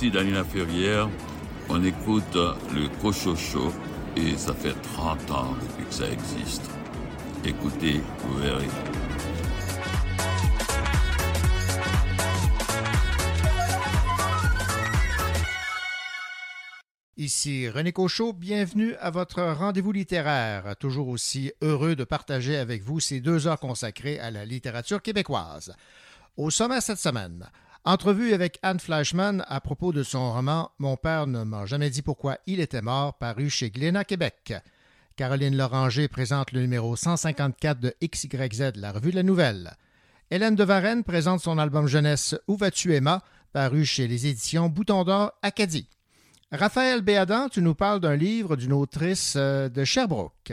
Ici Daniela Ferrière, on écoute le Cochocho et ça fait 30 ans depuis que ça existe. Écoutez, vous verrez. Ici René Cochot, bienvenue à votre rendez-vous littéraire. Toujours aussi heureux de partager avec vous ces deux heures consacrées à la littérature québécoise. Au sommet cette semaine, entrevue avec Anne Fleischmann à propos de son roman Mon père ne m'a jamais dit pourquoi il était mort, paru chez Glénat Québec. Caroline Loranger présente le numéro 154 de XYZ, la revue de la nouvelle. Hélène de Varenne présente son album jeunesse Où vas-tu Emma, paru chez les éditions Bouton d'Or Acadie. Raphaël Béadan, tu nous parles d'un livre d'une autrice euh, de Sherbrooke.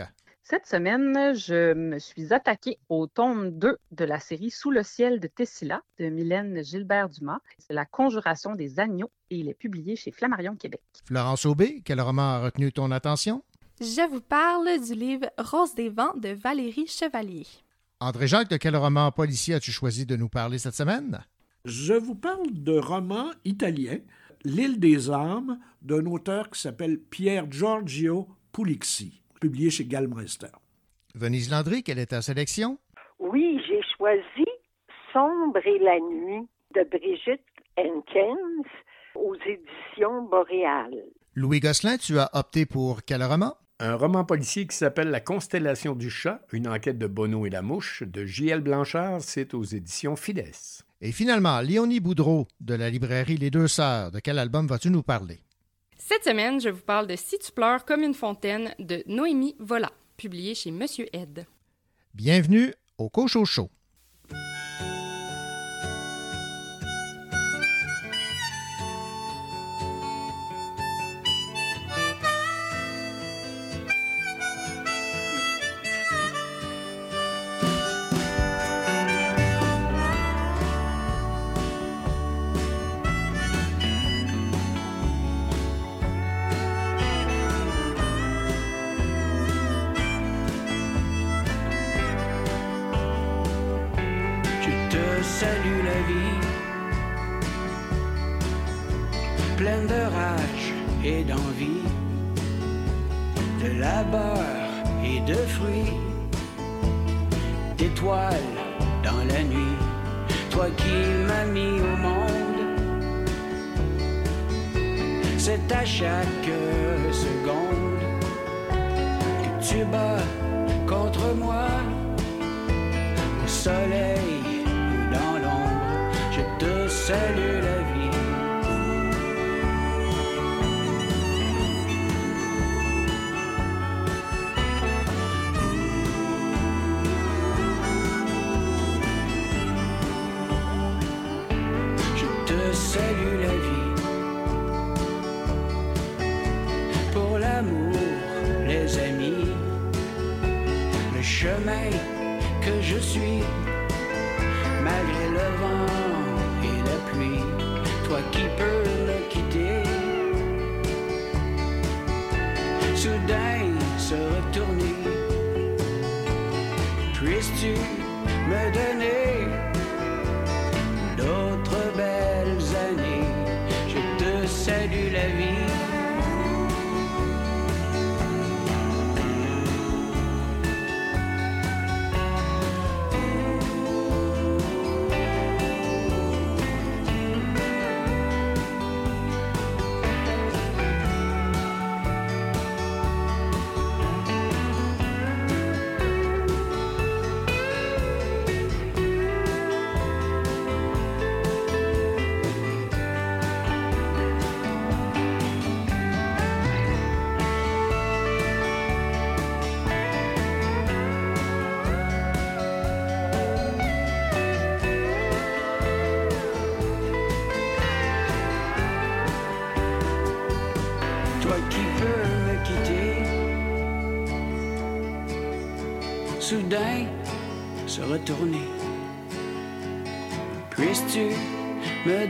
Cette semaine, je me suis attaquée au tome 2 de la série Sous le ciel de Tessila de Mylène Gilbert-Dumas. C'est La conjuration des agneaux et il est publié chez Flammarion Québec. Florence Aubé, quel roman a retenu ton attention? Je vous parle du livre Rose des vents de Valérie Chevalier. André Jacques, de quel roman policier as-tu choisi de nous parler cette semaine? Je vous parle de roman italien L'île des âmes d'un auteur qui s'appelle Pierre Giorgio Pulixi, publié chez Galmeister. Venise Landry, quelle est ta sélection? Oui, j'ai choisi Sombre et la nuit de Brigitte Henkens aux éditions Boréal. Louis Gosselin, tu as opté pour quel roman? Un roman policier qui s'appelle La constellation du chat, une enquête de Bono et la mouche de J.L. Blanchard, c'est aux éditions Fides. Et finalement, Léonie Boudreau de la librairie Les Deux Sœurs. De quel album vas-tu nous parler? Cette semaine, je vous parle de Si tu pleures comme une fontaine de Noémie Vola, publié chez Monsieur Ed. Bienvenue au Cocho Show. Puisses-tu me donner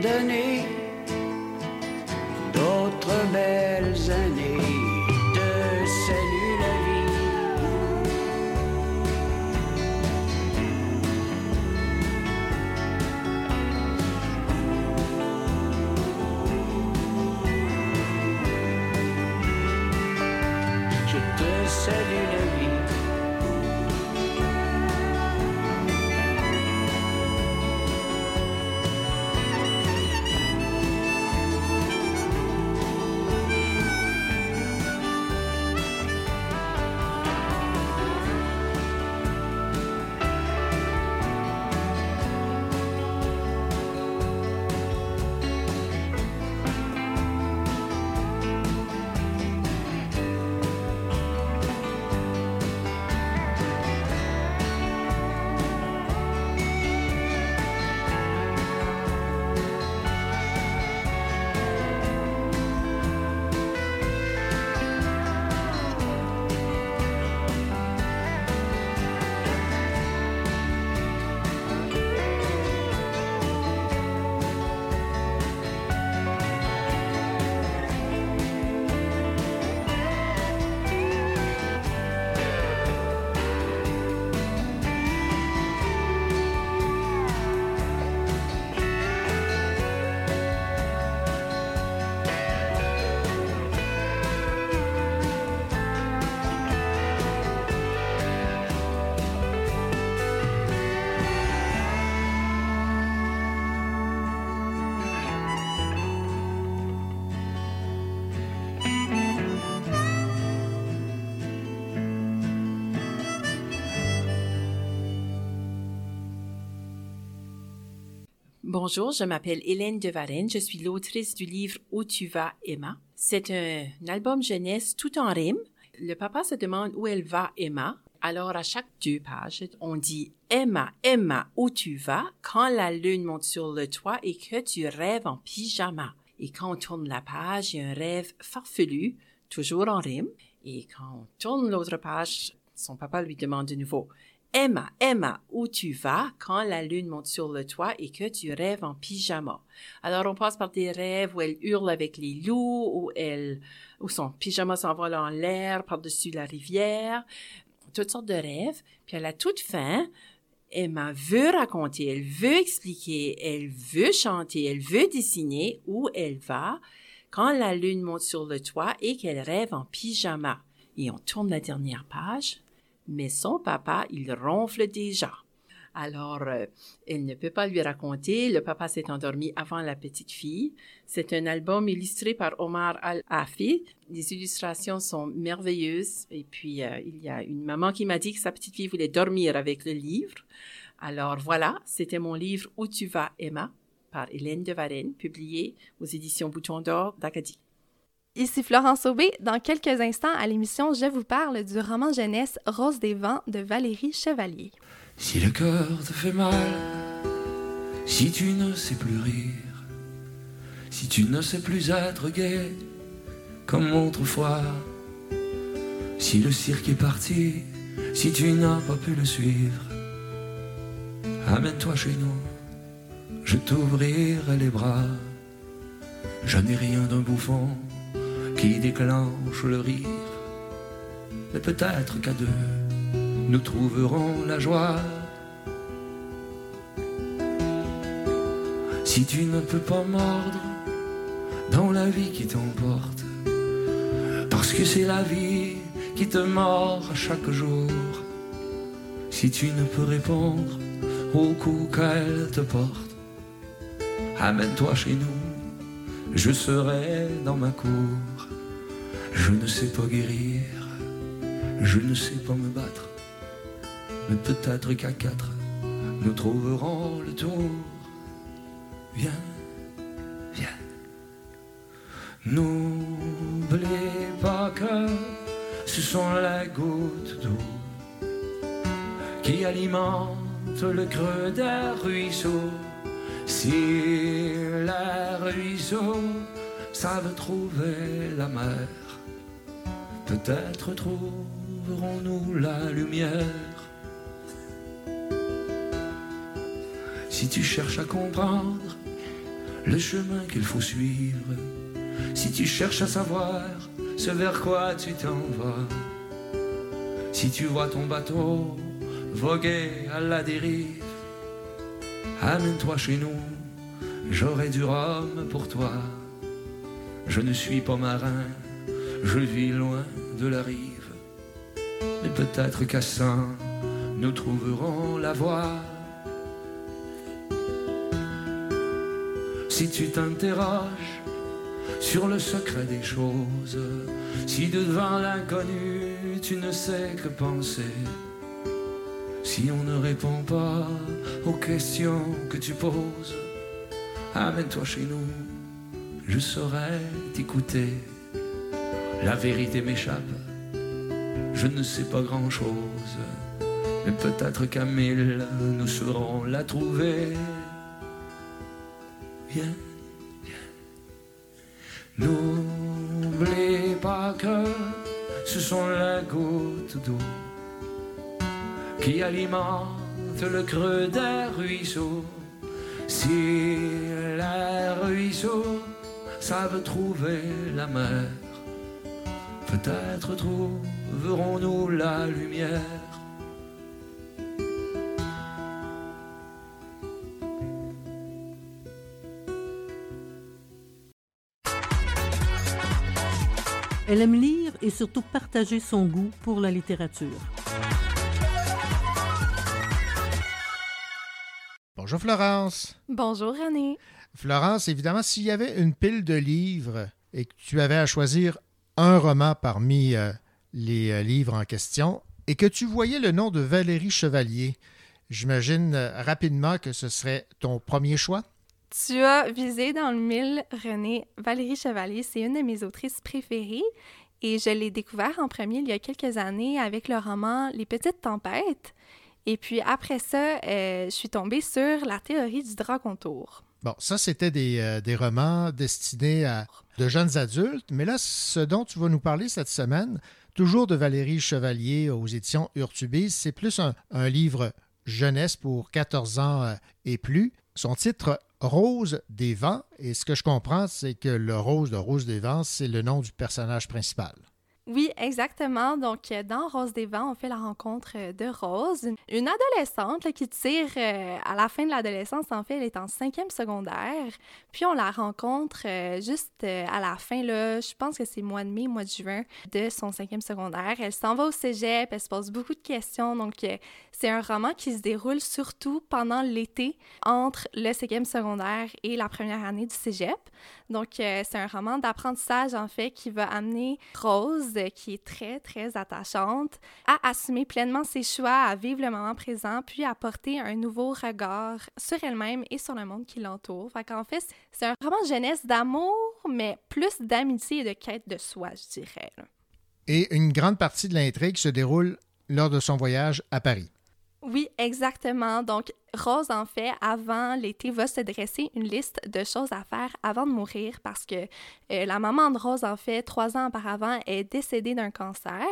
donner Bonjour, je m'appelle Hélène de Varenne. Je suis l'autrice du livre Où tu vas, Emma. C'est un, album jeunesse tout en rime. Le papa se demande où elle va, Emma. Alors, à chaque deux pages, on dit Emma, Emma, où tu vas? Quand la lune monte sur le toit et que tu rêves en pyjama. Et quand on tourne la page, il y a un rêve farfelu, toujours en rime. Et quand on tourne l'autre page, son papa lui demande de nouveau Emma, Emma, où tu vas quand la lune monte sur le toit et que tu rêves en pyjama? Alors on passe par des rêves où elle hurle avec les loups, où elle, son pyjama s'envole en l'air par-dessus la rivière, toutes sortes de rêves. Puis à la toute fin, Emma veut raconter, elle veut expliquer, elle veut chanter, elle veut dessiner où elle va quand la lune monte sur le toit et qu'elle rêve en pyjama. Et on tourne la dernière page mais son papa, il ronfle déjà. Alors, euh, elle ne peut pas lui raconter. Le papa s'est endormi avant la petite fille. C'est un album illustré par Omar Al-Afi. Les illustrations sont merveilleuses. Et puis, euh, il y a une maman qui m'a dit que sa petite fille voulait dormir avec le livre. Alors voilà, c'était mon livre Où tu vas, Emma, par Hélène de Varenne, publié aux éditions Bouton d'Or d'Acadie. Ici Florence Aubé. Dans quelques instants à l'émission, je vous parle du roman jeunesse Rose des vents de Valérie Chevalier. Si le cœur te fait mal, si tu ne sais plus rire, si tu ne sais plus être gai comme autrefois, si le cirque est parti, si tu n'as pas pu le suivre, amène-toi chez nous, je t'ouvrirai les bras. Je n'ai rien d'un bouffon qui déclenche le rire. Mais peut-être qu'à deux, nous trouverons la joie. Si tu ne peux pas mordre dans la vie qui t'emporte, parce que c'est la vie qui te mord chaque jour. Si tu ne peux répondre au coup qu'elle te porte, amène-toi chez nous, je serai dans ma cour. Je ne sais pas guérir, je ne sais pas me battre, mais peut-être qu'à quatre, nous trouverons le tour. Viens, viens. N'oublie pas que ce sont les gouttes d'eau qui alimentent le creux des ruisseaux. Si les ruisseaux savent trouver la mer, Peut-être trouverons-nous la lumière. Si tu cherches à comprendre le chemin qu'il faut suivre, si tu cherches à savoir ce vers quoi tu t'en vas, si tu vois ton bateau voguer à la dérive, amène-toi chez nous, j'aurai du rhum pour toi. Je ne suis pas marin, je vis loin de la rive. Mais peut-être qu'à ça, nous trouverons la voie. Si tu t'interroges sur le secret des choses, si devant l'inconnu tu ne sais que penser, si on ne répond pas aux questions que tu poses, amène-toi chez nous, je saurai t'écouter. La vérité m'échappe, je ne sais pas grand-chose, mais peut-être qu'à mille, nous saurons la trouver. Viens, viens. N'oublie pas que ce sont les gouttes d'eau qui alimentent le creux des ruisseaux. Si les ruisseaux savent trouver la mer, Peut-être trouverons-nous la lumière. Elle aime lire et surtout partager son goût pour la littérature. Bonjour Florence. Bonjour René. Florence, évidemment, s'il y avait une pile de livres et que tu avais à choisir un roman parmi euh, les euh, livres en question et que tu voyais le nom de Valérie Chevalier, j'imagine euh, rapidement que ce serait ton premier choix? Tu as visé dans le mille, René. Valérie Chevalier, c'est une de mes autrices préférées et je l'ai découvert en premier il y a quelques années avec le roman Les Petites Tempêtes. Et puis après ça, euh, je suis tombée sur la théorie du dragon tour. Bon, ça, c'était des, euh, des, romans destinés à de jeunes adultes, mais là, ce dont tu vas nous parler cette semaine, toujours de Valérie Chevalier aux éditions Urtubis, c'est plus un, livre jeunesse pour 14 ans euh, et plus. Son titre Rose des vents, et ce que je comprends, c'est que le rose de Rose des vents, c'est le nom du personnage principal. Oui, exactement. Donc, euh, dans Rose des Vents, on fait la rencontre euh, de Rose, une adolescente qui tire euh, à la fin de l'adolescence. En fait, elle est en cinquième secondaire. Puis, on la rencontre juste à la fin, là, je pense que c'est mois de mai, mois de juin de son cinquième secondaire. Elle s'en va au cégep, elle se pose beaucoup de questions. Donc, c'est un roman qui se déroule surtout pendant l'été entre le cinquième secondaire et la première année du cégep. Donc, c'est un roman d'apprentissage, en fait, qui va amener Rose qui est très, très attachante, à assumer pleinement ses choix, à vivre le moment présent, puis à porter un nouveau regard sur elle-même et sur le monde qui l'entoure. Fait qu'en fait, c'est un roman jeunesse d'amour, mais plus d'amitié et de quête de soi, je dirais. Et une grande partie de l'intrigue se déroule lors de son voyage à Paris. Oui, exactement. Donc, Rose, en fait, avant l'été, va se dresser une liste de choses à faire avant de mourir parce que euh, la maman de Rose, en fait, trois ans auparavant, est décédée d'un cancer.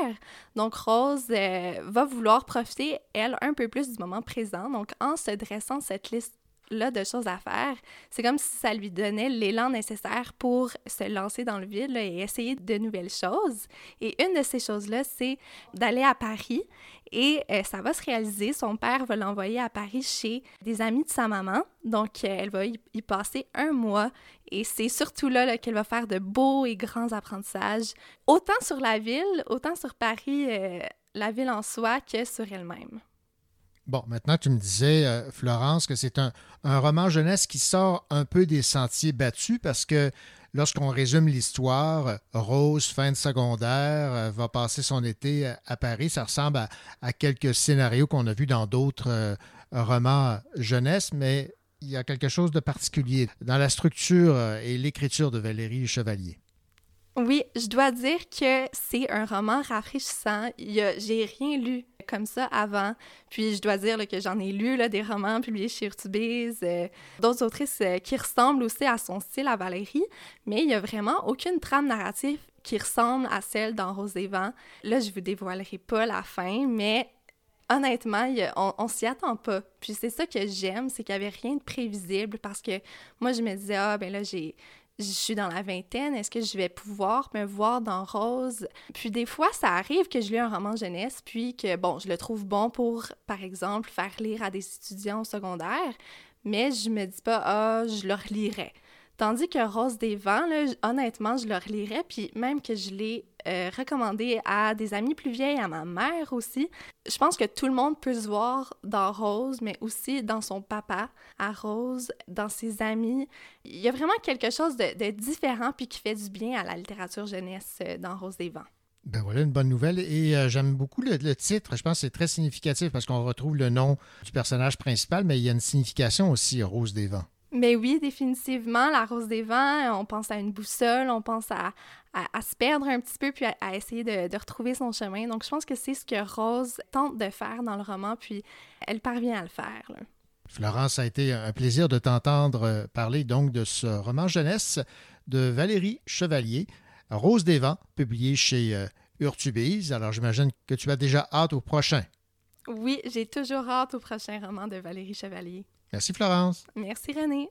Donc, Rose euh, va vouloir profiter, elle, un peu plus du moment présent. Donc, en se dressant cette liste là de choses à faire, c'est comme si ça lui donnait l'élan nécessaire pour se lancer dans le vide et essayer de nouvelles choses. Et une de ces choses-là, c'est d'aller à Paris et euh, ça va se réaliser. Son père va l'envoyer à Paris chez des amis de sa maman. Donc, euh, elle va y, passer un mois. Et c'est surtout là, qu'elle va faire de beaux et grands apprentissages, autant sur la ville, autant sur Paris, euh, la ville en soi, que sur elle-même. Bon, maintenant, tu me disais, Florence, que c'est un, roman jeunesse qui sort un peu des sentiers battus parce que Lorsqu'on résume l'histoire, Rose, fin de secondaire, euh, va passer son été à Paris. Ça ressemble à, quelques scénarios qu'on a vus dans d'autres euh, romans jeunesse, mais il y a quelque chose de particulier dans la structure euh, et l'écriture de Valérie Chevalier. Oui, je dois dire que c'est un roman rafraîchissant. J'ai rien lu comme ça avant. Puis je dois dire que j'en ai lu des romans publiés chez Urtubise, euh, d'autres autrices euh, qui ressemblent aussi à son style à Valérie, mais il n'y a vraiment aucune trame narrative qui ressemble à celle dans Rose des Vents. Là, je vous dévoilerai pas la fin, mais honnêtement, on, on s'y attend pas. Puis c'est ça que j'aime, c'est qu'il n'y avait rien de prévisible parce que moi, je me disais, ah, ben là, j'ai je suis dans la vingtaine, est-ce que je vais pouvoir me voir dans Rose? Puis des fois, ça arrive que je lis un roman jeunesse, puis que, bon, je le trouve bon pour, par exemple, faire lire à des étudiants au secondaire, mais je me dis pas, ah, je le relirai. Tandis que Rose des Vents, honnêtement, je le relirais, puis même que je l'ai euh, recommandé à des amis plus vieilles, à ma mère aussi. Je pense que tout le monde peut se voir dans Rose, mais aussi dans son papa, à Rose, dans ses amis. Il y a vraiment quelque chose de, différent puis qui fait du bien à la littérature jeunesse euh, dans Rose des Vents. Ben voilà une bonne nouvelle. Et euh, j'aime beaucoup le, le, titre. Je pense que c'est très significatif parce qu'on retrouve le nom du personnage principal, mais il y a une signification aussi, Rose des Vents. Mais oui, définitivement, la rose des vents, on pense à une boussole, on pense à, à, se perdre un petit peu, puis à, essayer de, de, retrouver son chemin. Donc, je pense que c'est ce que Rose tente de faire dans le roman, puis elle parvient à le faire. Florence, ça a été un plaisir de t'entendre euh, parler donc de ce roman jeunesse de Valérie Chevalier, Rose des vents, publié chez euh, Urtubise. Alors, j'imagine que tu as déjà hâte au prochain. Oui, j'ai toujours hâte au prochain roman de Valérie Chevalier. Merci Florence. Merci René.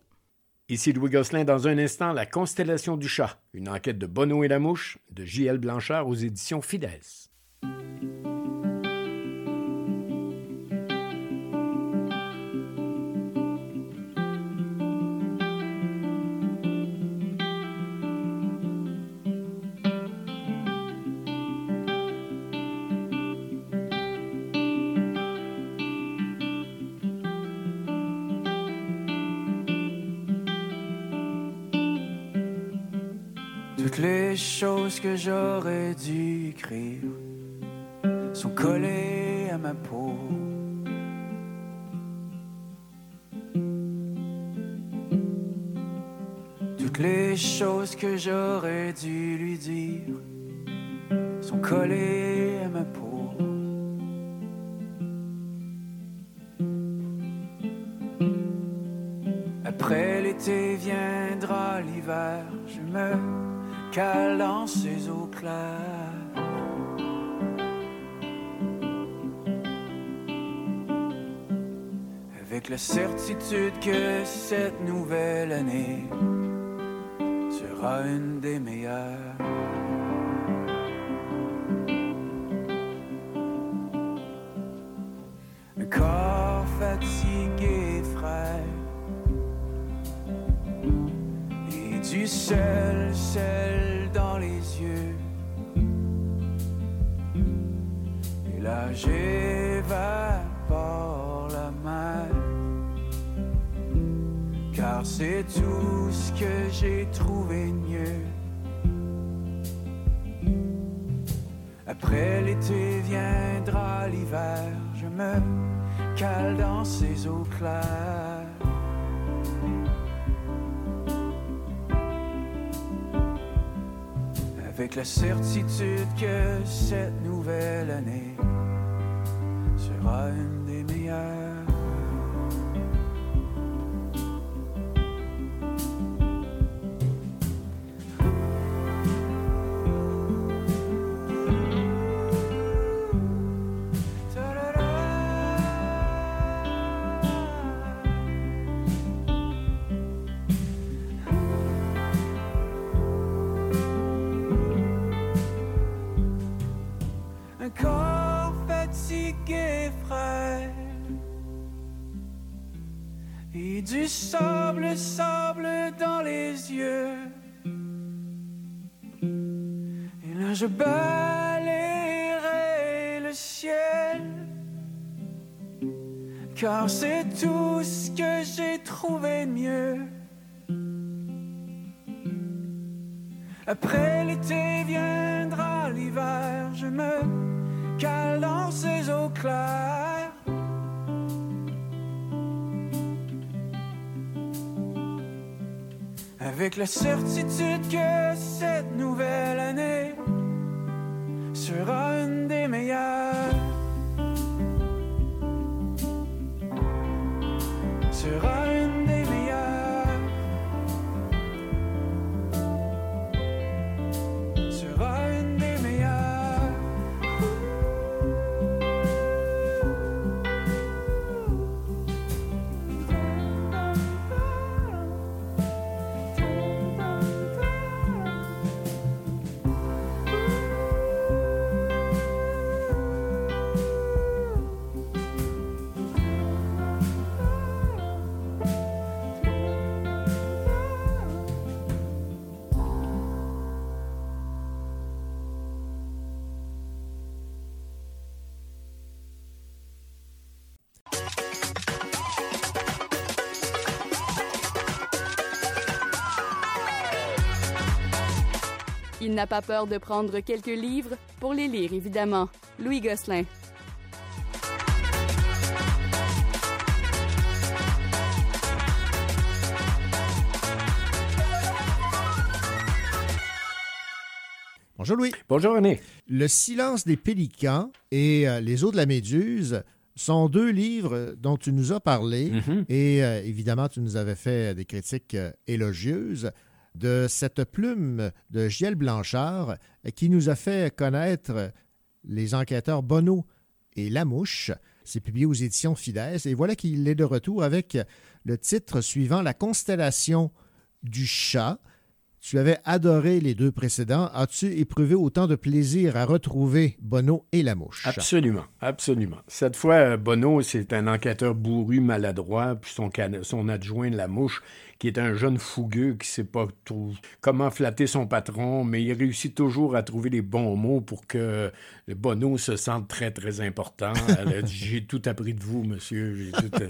Ici Louis Gosselin, dans un instant, La constellation du chat, une enquête de Bono et la mouche de J.L. Blanchard aux éditions Fidesz. J'aurais dû écrire sont collées à ma peau. Toutes les choses que j'aurais dû lui dire sont collées à ma peau. Cale dans ses eaux claires. Avec la certitude que cette nouvelle année sera une des meilleures. Un corps fatigué, frère, et du seul, dans les yeux. Et là j'évapore la mer, car c'est tout ce que j'ai trouvé mieux. Après l'été viendra l'hiver, je me cale dans ces eaux claires. Avec la certitude que cette nouvelle année sera une je balayerai le ciel. Car c'est tout ce que j'ai trouvé mieux. Après l'été viendra l'hiver, je me cale dans ces eaux claires. Avec la certitude que cette nouvelle année sera une des meilleures. N'a pas peur de prendre quelques livres? Pour les lire, évidemment. Louis Gosselin. Bonjour Louis. Bonjour René. Le silence des pélicans et euh, Les eaux de la Méduse sont deux livres dont tu nous as parlé Mhm. et euh, évidemment tu nous avais fait des critiques euh, élogieuses de cette plume de Giel Blanchard qui nous a fait connaître les enquêteurs Bonneau et Lamouche. C'est publié aux éditions Fides et voilà qu'il est de retour avec le titre suivant La constellation du chat. Tu avais adoré les deux précédents. As-tu éprouvé autant de plaisir à retrouver Bono et la mouche? Absolument, absolument. Cette fois, euh, Bono, c'est un enquêteur bourru, maladroit, puis son adjoint, la mouche, qui est un jeune fougueux qui sait pas comment flatter son patron, mais il réussit toujours à trouver les bons mots pour que le Bono se sente très, très important. Elle a dit, J'ai tout appris de vous, monsieur. Euh,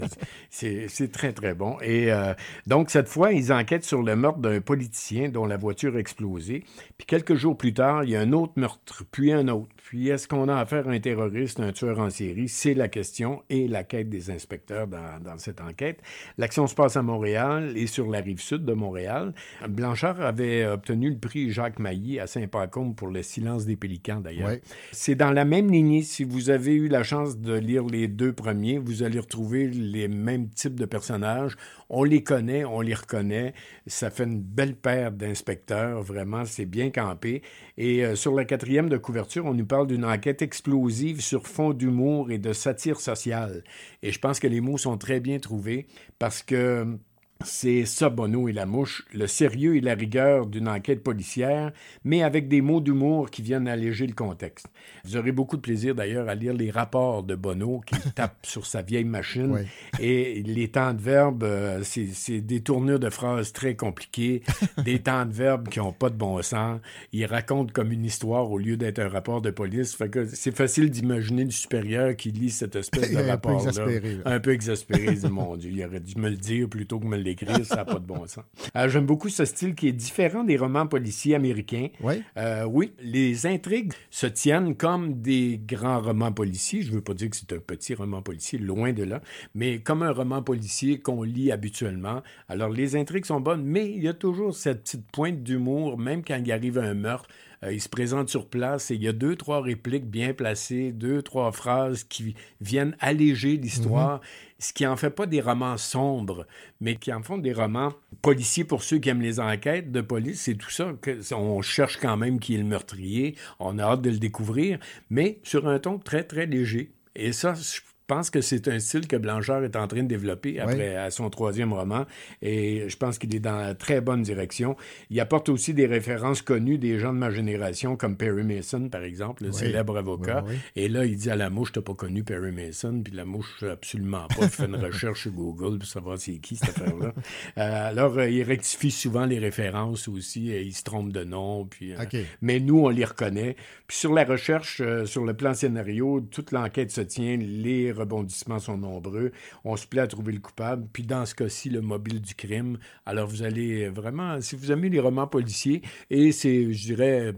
c'est, c'est très, très bon. Et euh, donc, cette fois, ils enquêtent sur le meurtre d'un politicien dont la voiture a explosé. Puis quelques jours plus tard, il y a un autre meurtre, puis un autre. Puis est-ce qu'on a affaire à un terroriste, un tueur en série? C'est la question et la quête des inspecteurs dans, dans cette enquête. L'action se passe à Montréal et sur la rive sud de Montréal. Blanchard avait obtenu le prix Jacques Mailly à Saint-Pacôme pour Le silence des pélicans, d'ailleurs. Ouais. C'est dans la même lignée. Si vous avez eu la chance de lire les deux premiers, vous allez retrouver les mêmes types de personnages. On les connaît, on les reconnaît. Ça fait une belle paire d'inspecteurs. Vraiment, c'est bien campé. Et euh, sur la quatrième de couverture, on nous parle d'une enquête explosive sur fond d'humour et de satire sociale. Et je pense que les mots sont très bien trouvés parce que c'est ça, Bono et la mouche, le sérieux et la rigueur d'une enquête policière, mais avec des mots d'humour qui viennent alléger le contexte. Vous aurez beaucoup de plaisir d'ailleurs à lire les rapports de Bono qui tape sur sa vieille machine. Oui. Et les temps de verbe, euh, c'est des tournures de phrases très compliquées, des temps de verbe qui n'ont pas de bon sens. Il raconte comme une histoire au lieu d'être un rapport de police. Fait que c'est facile d'imaginer le supérieur qui lit cette espèce de Un peu rapport-là. exaspéré. Un peu exaspéré. Mon Dieu, il aurait dû me le dire plutôt que me l'écrire. Ça n'a pas de bon sens. Euh, J'aime beaucoup ce style qui est différent des romans policiers américains. Oui. Euh, oui, les intrigues se tiennent comme des grands romans policiers. Je ne veux pas dire que c'est un petit roman policier, loin de là, mais comme un roman policier qu'on lit habituellement. Alors, les intrigues sont bonnes, mais il y a toujours cette petite pointe d'humour, même quand il arrive un meurtre. Euh, il se présente sur place et il y a deux, trois répliques bien placées, deux, trois phrases qui viennent alléger l'histoire, ce qui en fait pas des romans sombres, mais qui en font des romans policiers pour ceux qui aiment les enquêtes de police. C'est tout ça. Que, on cherche quand même qui est le meurtrier. On a hâte de le découvrir, mais sur un ton très, très léger. Et ça, je pense que c'est un style que Blanchard est en train de développer après à son troisième roman. Et je pense qu'il est dans la très bonne direction. Il apporte aussi des références connues des gens de ma génération, comme Perry Mason, par exemple, le Oui. célèbre avocat. Oui. Et là, il dit à la mouche, t'as pas connu Perry Mason. Puis la mouche, absolument pas. Il fait une recherche sur Google pour savoir c'est qui cette affaire-là. Euh, alors, euh, il rectifie souvent les références aussi. et il se trompe de nom. Puis, euh, mais nous, on les reconnaît. Puis sur la recherche, sur le plan scénario, toute l'enquête se tient, les rebondissements sont nombreux. On se plaît à trouver le coupable. Puis dans ce cas-ci, le mobile du crime. Alors vous allez vraiment, si vous aimez les romans policiers, et c'est, je dirais,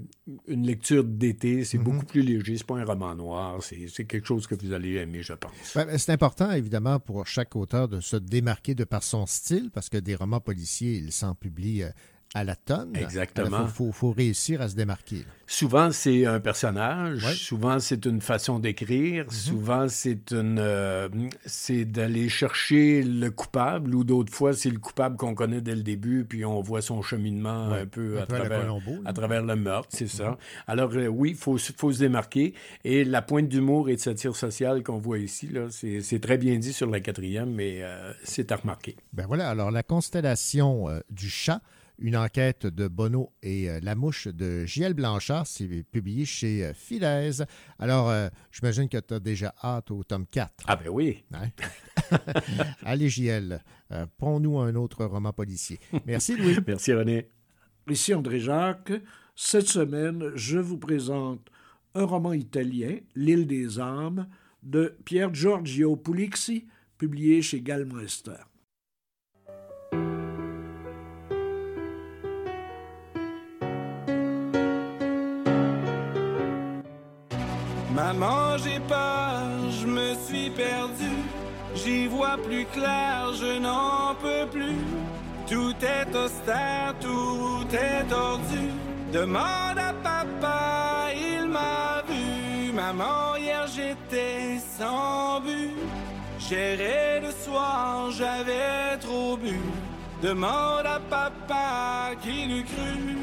une lecture d'été, c'est beaucoup plus léger. C'est pas un roman noir. C'est c'est quelque chose que vous allez aimer, je pense. Ben, c'est important, évidemment, pour chaque auteur de se démarquer de par son style, parce que des romans policiers, ils s'en publient euh, à la tonne. Exactement. Il faut, faut réussir à se démarquer. là. Souvent, c'est un personnage. Ouais. Souvent, c'est une façon d'écrire. Souvent, c'est une, euh, c'est d'aller chercher le coupable. Ou d'autres fois, c'est le coupable qu'on connaît dès le début, puis on voit son cheminement Ouais. un peu à travers, Colombo, là. à travers le meurtre. C'est ça. Alors euh, oui, il faut, se- faut se démarquer. Et la pointe d'humour et de satire sociale qu'on voit ici, là, c'est, très bien dit sur la quatrième, mais euh, c'est à remarquer. Ben voilà, alors la constellation du chat, une enquête de Bono et euh, la mouche de J.L. Blanchard, c'est publié chez euh, Fidèse. Alors, euh, j'imagine que tu as déjà hâte au tome 4. Ah ben oui. Hein? Allez, J.L., euh, pons-nous un autre roman policier. Merci, Louis. Merci, René. Ici André Jacques. Cette semaine, je vous présente un roman italien, L'île des âmes, de Pier Giorgio Pulixi, publié chez Galmeister. Maman, j'ai peur, je me suis perdu. J'y vois plus clair, je n'en peux plus. Tout est austère, tout est tordu. Demande à papa, il m'a vu. Maman, hier j'étais sans but. J'errais le soir, j'avais trop bu. Demande à papa qui l'eût cru.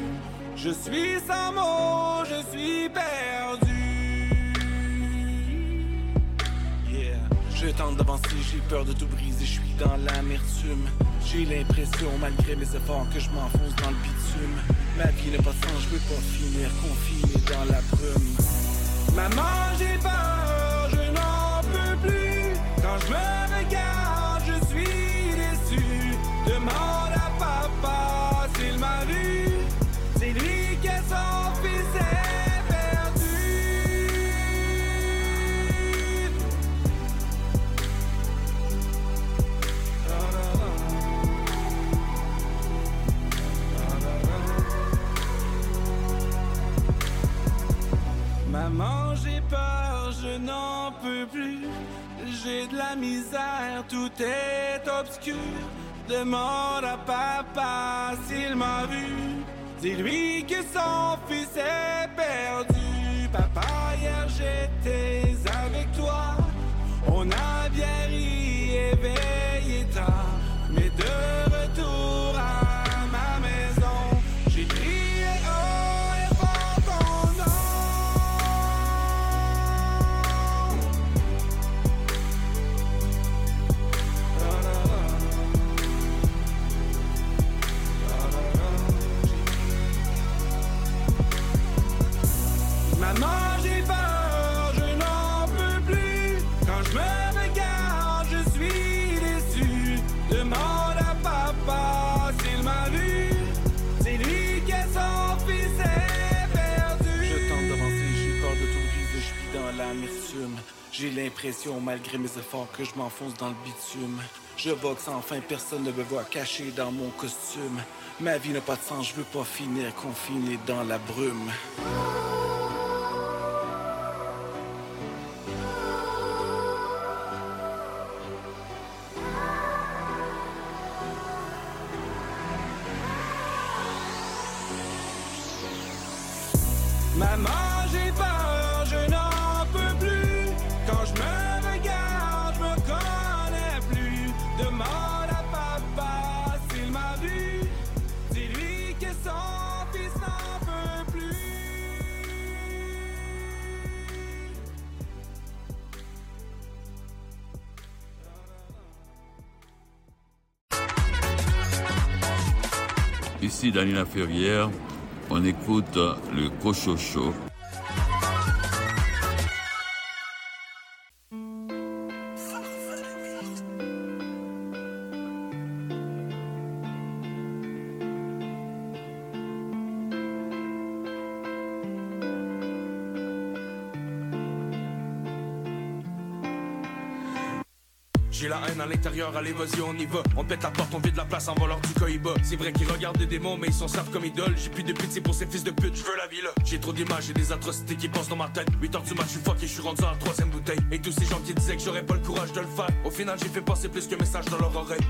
Je suis sans mots, je suis perdu. Je tente d'avancer, j'ai peur de tout briser, je suis dans l'amertume. J'ai l'impression, malgré mes efforts, que je m'enfonce dans le bitume. Ma vie n'a pas de sens, je veux pas finir confiné dans la brume. Maman, j'ai peur, je n'en peux plus. Quand je me n'en peux plus. j'ai de la misère, tout est obscur. Demande à papa s'il m'a vu. Dis-lui que son fils est perdu. Papa, hier j'étais avec toi. On a bien ri et veillé J'ai l'impression, malgré mes efforts, que je m'enfonce dans le bitume. Je boxe enfin, personne ne me voit caché dans mon costume. Ma vie n'a pas de sens, je veux pas finir confiné dans la brume. Ici Danila Ferrière, on écoute le Cochocho. Allez vas-y on y va. On pète la porte, on vide la place en volant du cohiba C'est vrai qu'ils regardent des démons mais ils s'en servent comme idoles. J'ai plus de pitié pour ces fils de pute, je veux la vie là J'ai trop d'images et des atrocités qui passent dans ma tête. 8 heures du match, je suis fucké, je suis rendu à la troisième bouteille. Et tous ces gens qui disaient que j'aurais pas le courage de le faire. Au final j'ai fait passer plus que message dans leur oreille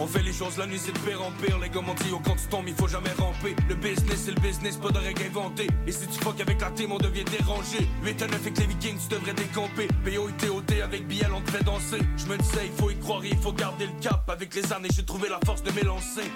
on fait les choses la nuit, c'est de pire en pire. Les gars m'ont dit, oh, quand tu tombes, il faut jamais ramper. Le business, c'est le business, pas de règles inventées. Et si tu fuck avec la team, on devient dérangé. 8 à 9 avec les Vikings, tu devrais décamper. POITOT avec Biel, on te danser. Je me disais, il faut y croire, il faut garder le cap. Avec les années, j'ai trouvé la force de m'élancer.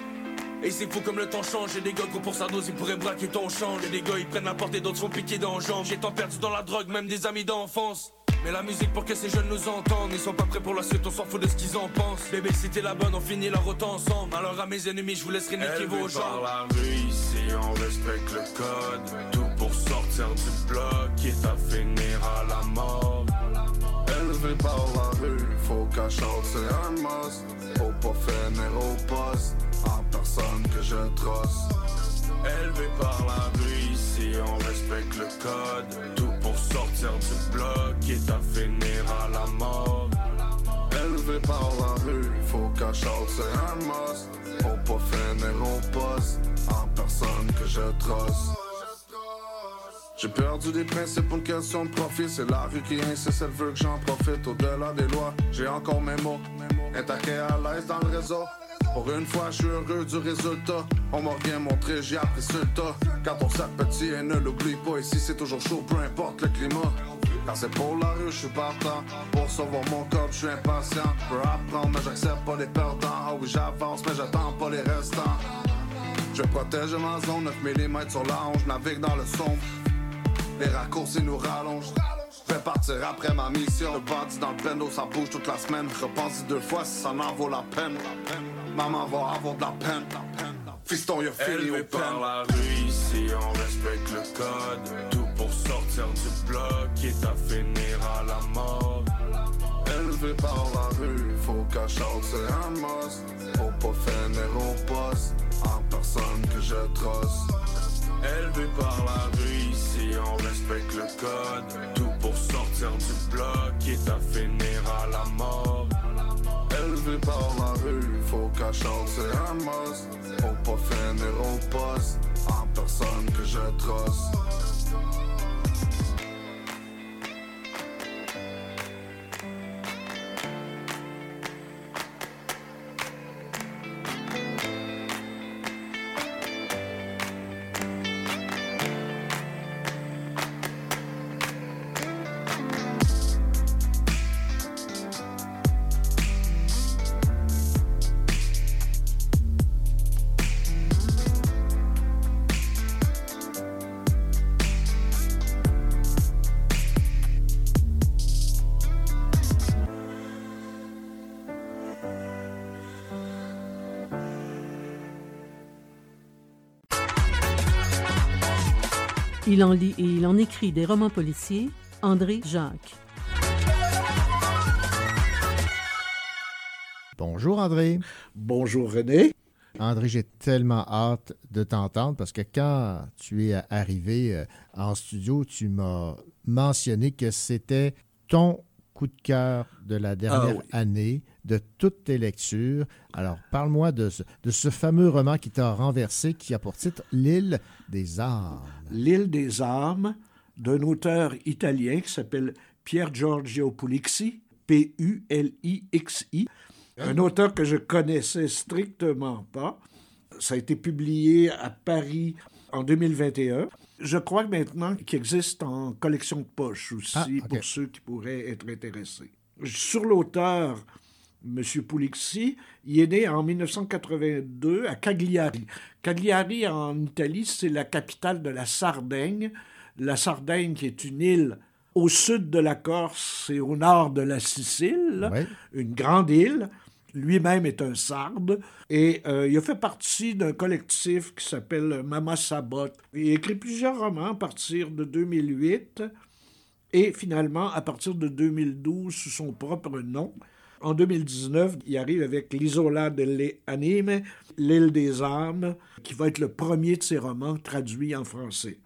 Et c'est fou comme le temps change, et des gars gros pour sa dose, ils pourraient braquer ton change. Et des gars, ils prennent la porte et d'autres sont piqués dans. J'ai tant perdu dans la drogue, même des amis d'enfance. Mais la musique pour que ces jeunes nous entendent, ils sont pas prêts pour la suite, on s'en fout de ce qu'ils en pensent. Bébé, si t'es la bonne, on finit la route ensemble. Alors à mes ennemis, je vous laisserai niquer vos jambes. la rue, ici on respecte le code. Tout pour sortir du bloc, quitte à finir à la mort. Élevé par la rue, faut qu'à c'est un must. Faut pas finir au poste, en personne que je trosse. Élevé par la rue, ici on respecte le code. Tout pour sortir du bloc, quitte à finir à la mort. Élevé par la rue, faut qu'à chante, c'est un must. Faut pas finir au poste, en personne que je trosse. J'ai perdu des principes pour une question de profit. C'est la rue qui insiste, elle veut que j'en profite. Au-delà des lois, j'ai encore mes mots. Intaqué à l'aise dans le réseau. Pour une fois, je suis heureux du résultat. On m'a rien montré, j'ai appris sur le tas. Quand on sac petit et ne l'oublie pas, ici c'est toujours chaud, peu importe le climat. Quand c'est pour la rue, je suis partant. Pour sauver mon corps, je suis impatient. Je peux apprendre, mais j'accepte pas les perdants. Ah oui, j'avance, mais j'attends pas les restants. Je protège ma zone, 9 mm sur la hanche, je navigue dans le sombre. Les raccourcis nous rallongent. Je vais partir après ma mission. Le bandit dans le bendo, ça bouge toute la semaine. Repense deux fois si ça en vaut la peine. Maman va avoir de la peine. Fiston, y'a fini au par peine. la rue, ici on respecte le code. Tout pour sortir du bloc, quitte à finir à la mort. Élevé par la rue, faut qu'à chante, c'est un must. Faut pas finir au poste, en personne que je trosse. Élevé par la rue, ici on respecte le code. Tout pour sortir du bloc, quitte à finir à la mort. Élevé par la rue, faut qu'à c'est un must. Faut pas finir au poste, en personne que je trosse. Il en lit et il en écrit des romans policiers, André Jacques. Bonjour André. Bonjour René. André, j'ai tellement hâte de t'entendre parce que quand tu es arrivé euh, en studio, tu m'as mentionné que c'était ton coup de cœur de la dernière Ah oui. année, de toutes tes lectures. Alors, parle-moi de ce, de ce fameux roman qui t'a renversé, qui a pour titre L'île des âmes. L'île des âmes d'un auteur italien qui s'appelle Pier Giorgio Pulixi, P-U-L-I-X-I. Un auteur que je connaissais strictement pas. Ça a été publié à Paris en 2021. Je crois maintenant qu'il existe en collection de poche aussi Ah, pour ceux qui pourraient être intéressés. Sur l'auteur, M. Pulixi, il est né en 1982 à Cagliari. Cagliari, en Italie, c'est la capitale de la Sardaigne. La Sardaigne, qui est une île au sud de la Corse et au nord de la Sicile, une grande île. Lui-même est un sarde et euh, il a fait partie d'un collectif qui s'appelle Mama Sabot. Il a écrit plusieurs romans à partir de 2008 et finalement à partir de 2012 sous son propre nom. En 2019, il arrive avec L'Isola delle Anime, L'île des âmes, qui va être le premier de ses romans traduits en français.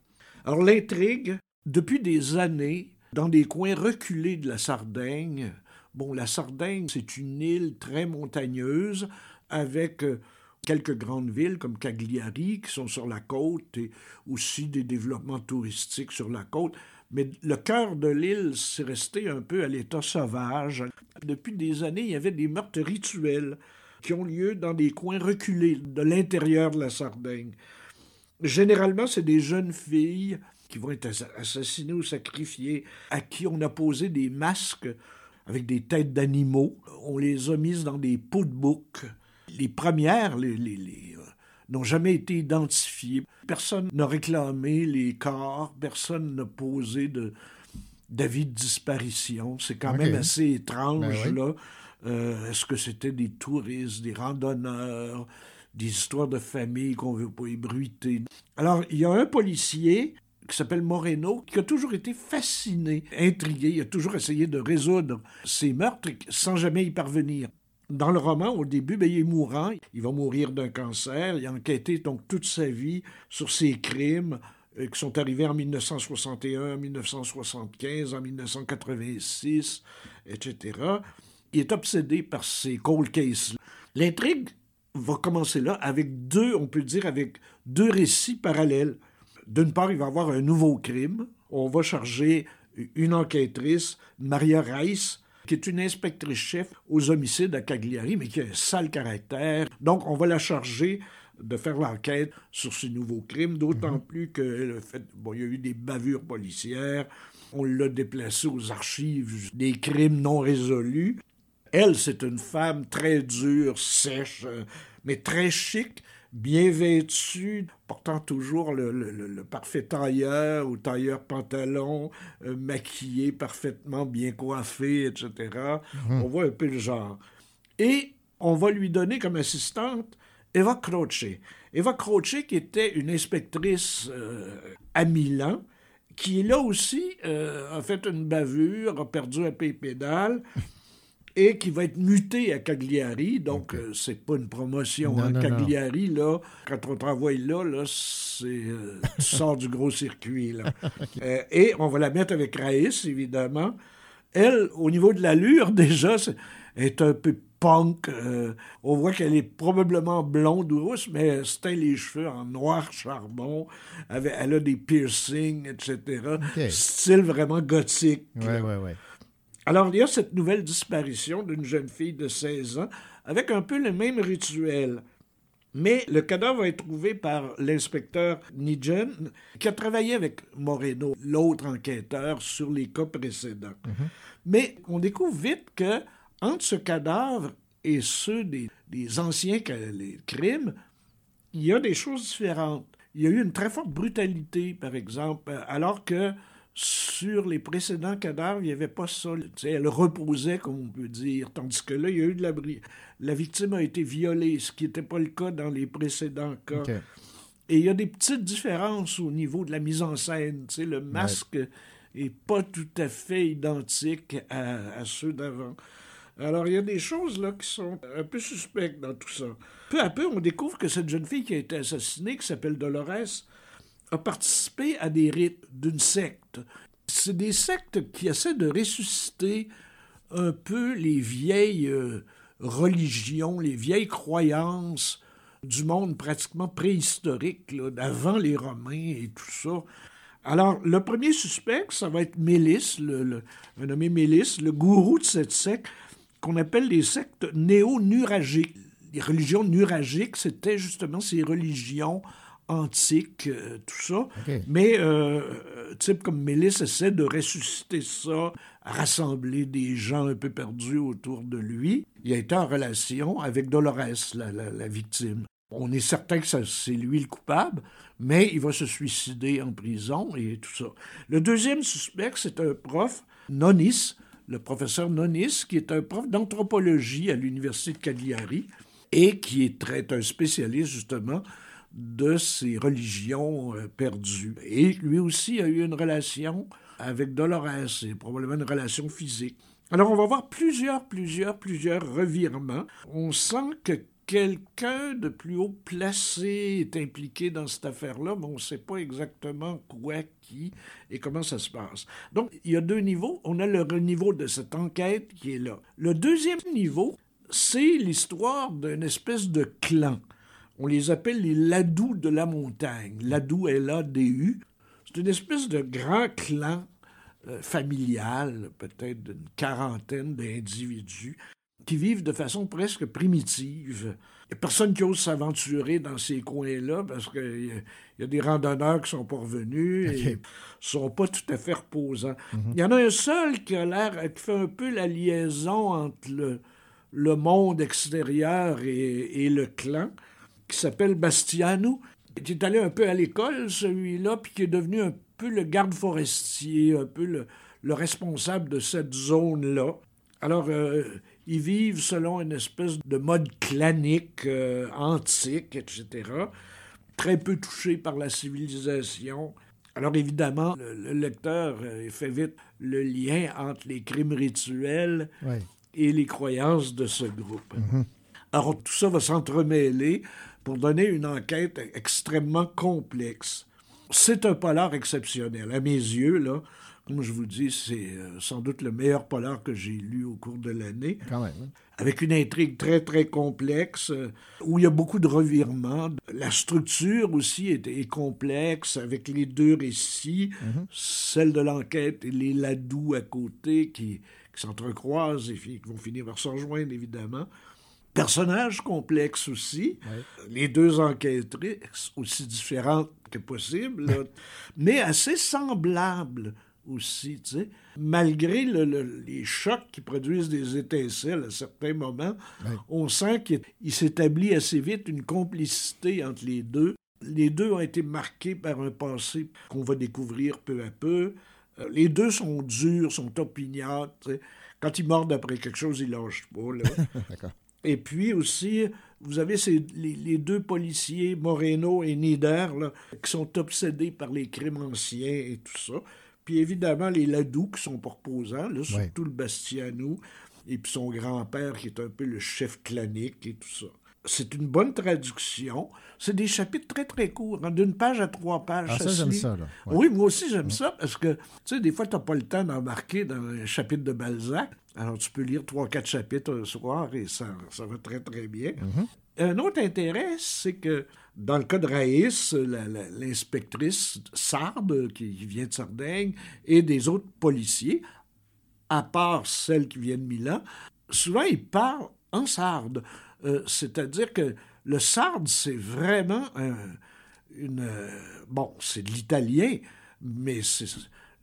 Alors l'intrigue, depuis des années, dans des coins reculés de la Sardaigne, bon, la Sardaigne, c'est une île très montagneuse avec euh, quelques grandes villes comme Cagliari qui sont sur la côte et aussi des développements touristiques sur la côte. Mais le cœur de l'île, c'est resté un peu à l'état sauvage. Depuis des années, il y avait des meurtres rituels qui ont lieu dans des coins reculés de l'intérieur de la Sardaigne. Généralement, c'est des jeunes filles qui vont être assa- assassinées ou sacrifiées, à qui on a posé des masques avec des têtes d'animaux. On les a mises dans des pots de bouc. Les premières, les, les- les, euh, n'ont jamais été identifiées. Personne n'a réclamé les corps, personne n'a posé de, d'avis de disparition. C'est quand même assez étrange, Ben oui. là. Euh, est-ce que c'était des touristes, des randonneurs, des histoires de famille qu'on veut pas ébruiter? Alors, il y a un policier qui s'appelle Moreno, qui a toujours été fasciné, intrigué, il a toujours essayé de résoudre ces meurtres sans jamais y parvenir. Dans le roman, au début, ben, il est mourant, il va mourir d'un cancer, il a enquêté donc toute sa vie sur ces crimes euh, qui sont arrivés en 1961, 1975, en 1986, etc. Il est obsédé par ces cold cases. L'intrigue va commencer là avec deux, on peut dire, avec deux récits parallèles. D'une part, il va y avoir un nouveau crime. On va charger une enquêtrice, Maria Reiss, qui est une inspectrice-chef aux homicides à Cagliari, mais qui a un sale caractère. Donc, on va la charger de faire l'enquête sur ce nouveau crime, d'autant plus que le fait, bon, il y a eu des bavures policières, on l'a déplacé aux archives des crimes non résolus. Elle, c'est une femme très dure, sèche, euh, mais très chic, bien vêtue, portant toujours le, le- le- le parfait tailleur ou tailleur pantalon, euh, maquillée, parfaitement bien coiffée, etc. Mhm. On voit un peu le genre. Et on va lui donner comme assistante Eva Croce. Eva Croce, qui était une inspectrice euh, à Milan, qui là aussi euh, a fait une bavure, a perdu un peu les pédales et qui va être mutée à Cagliari. Donc, euh, c'est pas une promotion. Non, hein. Cagliari, là, quand on t'envoie là, là c'est, euh, tu sors du gros circuit. Là. Euh, et on va la mettre avec Raïs, évidemment. Elle, au niveau de l'allure, déjà, est un peu punk. euh, on voit qu'elle est probablement blonde ou rousse, mais elle se teint les cheveux en noir charbon. avec- elle a des piercings, etc. Ok. Style vraiment gothique. Oui, là. oui, oui. Alors, il y a cette nouvelle disparition d'une jeune fille de 16 ans avec un peu le même rituel. Mais le cadavre être trouvé par l'inspecteur Nidjen, qui a travaillé avec Moreno, l'autre enquêteur, sur les cas précédents. Mais on découvre vite que entre ce cadavre et ceux des, des anciens les crimes, il y a des choses différentes. Il y a eu une très forte brutalité, par exemple, euh, alors que sur les précédents cadavres, il n'y avait pas ça. Tu sais, elle reposait, comme on peut dire, tandis que là, il y a eu de la... bri- La victime a été violée, ce qui n'était pas le cas dans les précédents cas. Et il y a des petites différences au niveau de la mise en scène. Tu sais, le masque est pas tout à fait identique à, à ceux d'avant. Alors, il y a des choses là qui sont un peu suspectes dans tout ça. Peu à peu, on découvre que cette jeune fille qui a été assassinée, qui s'appelle Dolores, a participé à des rites d'une secte. C'est des sectes qui essaient de ressusciter un peu les vieilles euh, religions, les vieilles croyances du monde pratiquement préhistorique, d'avant les Romains et tout ça. Alors, le premier suspect, ça va être Mélis, le- un nommé Mélis, le gourou de cette secte, qu'on appelle les sectes néo-nuragiques. Les religions nuragiques, c'était justement ces religions antiques, euh, tout ça. Mais, euh, euh, type comme Mélis essaie de ressusciter ça, rassembler des gens un peu perdus autour de lui. Il a été en relation avec Dolores, la, la- la victime. On est certain que c'est lui le coupable, mais il va se suicider en prison et tout ça. Le deuxième suspect, c'est un prof, Nonis, le professeur Nonis, qui est un prof d'anthropologie à l'université de Cagliari et qui est très un spécialiste justement de ces religions euh, perdues. Et lui aussi a eu une relation avec Dolores, et probablement une relation physique. Alors on va voir plusieurs, plusieurs, plusieurs revirements. On sent que quelqu'un de plus haut placé est impliqué dans cette affaire-là, mais on ne sait pas exactement quoi, qui et comment ça se passe. Donc, il y a deux niveaux. On a le niveau de cette enquête qui est là. Le deuxième niveau, c'est l'histoire d'une espèce de clan. On les appelle les Ladous de la montagne. Ladou, L-A-D-U. C'est une espèce de grand clan euh, familial, peut-être d'une quarantaine d'individus, qui vivent de façon presque primitive. Il n'y a personne qui ose s'aventurer dans ces coins-là parce qu'il y, a- il y a des randonneurs qui sont pas revenus et ne sont pas tout à fait reposants. Il y en a un seul qui a l'air, qui fait un peu la liaison entre le, le monde extérieur et, et le clan, qui s'appelle Bastiano, qui est allé un peu à l'école, celui-là, puis qui est devenu un peu le garde forestier, un peu le, le responsable de cette zone-là. Alors, euh, ils vivent selon une espèce de mode clanique, euh, antique, etc., très peu touchés par la civilisation. Alors, évidemment, le, le lecteur euh, fait vite le lien entre les crimes rituels et les croyances de ce groupe. Mhm. Alors, tout ça va s'entremêler pour donner une enquête extrêmement complexe. C'est un polar exceptionnel. À mes yeux, là, comme je vous dis, c'est euh, sans doute le meilleur polar que j'ai lu au cours de l'année. Hein. Avec une intrigue très, très complexe, euh, où il y a beaucoup de revirements. La structure aussi est, est complexe, avec les deux récits, celle de l'enquête et les ladous à côté qui, qui s'entrecroisent et qui vont finir par se rejoindre, évidemment. Personnages complexes aussi. Les deux enquêtrices, aussi différentes que possible, là, mais assez semblables aussi, tu sais. Malgré le- le- les chocs qui produisent des étincelles à certains moments, on sent qu'il il s'établit assez vite une complicité entre les deux. Les deux ont été marqués par un passé qu'on va découvrir peu à peu. Euh, Les deux sont durs, sont opiniâtres. tu sais. Quand ils mordent après quelque chose, ils lâchent pas. là. Et puis aussi, vous avez ces, les, les deux policiers, Moreno et Nieder, là, qui sont obsédés par les crimes anciens et tout ça. Puis évidemment, les Ladous qui sont pas reposants, là, surtout le Bastiano, et puis son grand-père qui est un peu le chef clanique et tout ça. C'est une bonne traduction. C'est des chapitres très, très courts, hein, d'une page à trois pages. Ah, ça, j'aime ça, là. Ouais. Oui, moi aussi, j'aime ça parce que, tu sais, des fois, tu n'as pas le temps d'embarquer dans un chapitre de Balzac. Alors, tu peux lire trois, quatre chapitres un soir et ça, ça va très, très bien. Un autre intérêt, c'est que dans le cas de Raïs, l'inspectrice Sarde, qui vient de Sardaigne, et des autres policiers, à part celle qui vient de Milan, souvent ils parlent en sarde. Euh, C'est-à-dire que le sarde, c'est vraiment un- une. euh, bon, c'est de l'italien, mais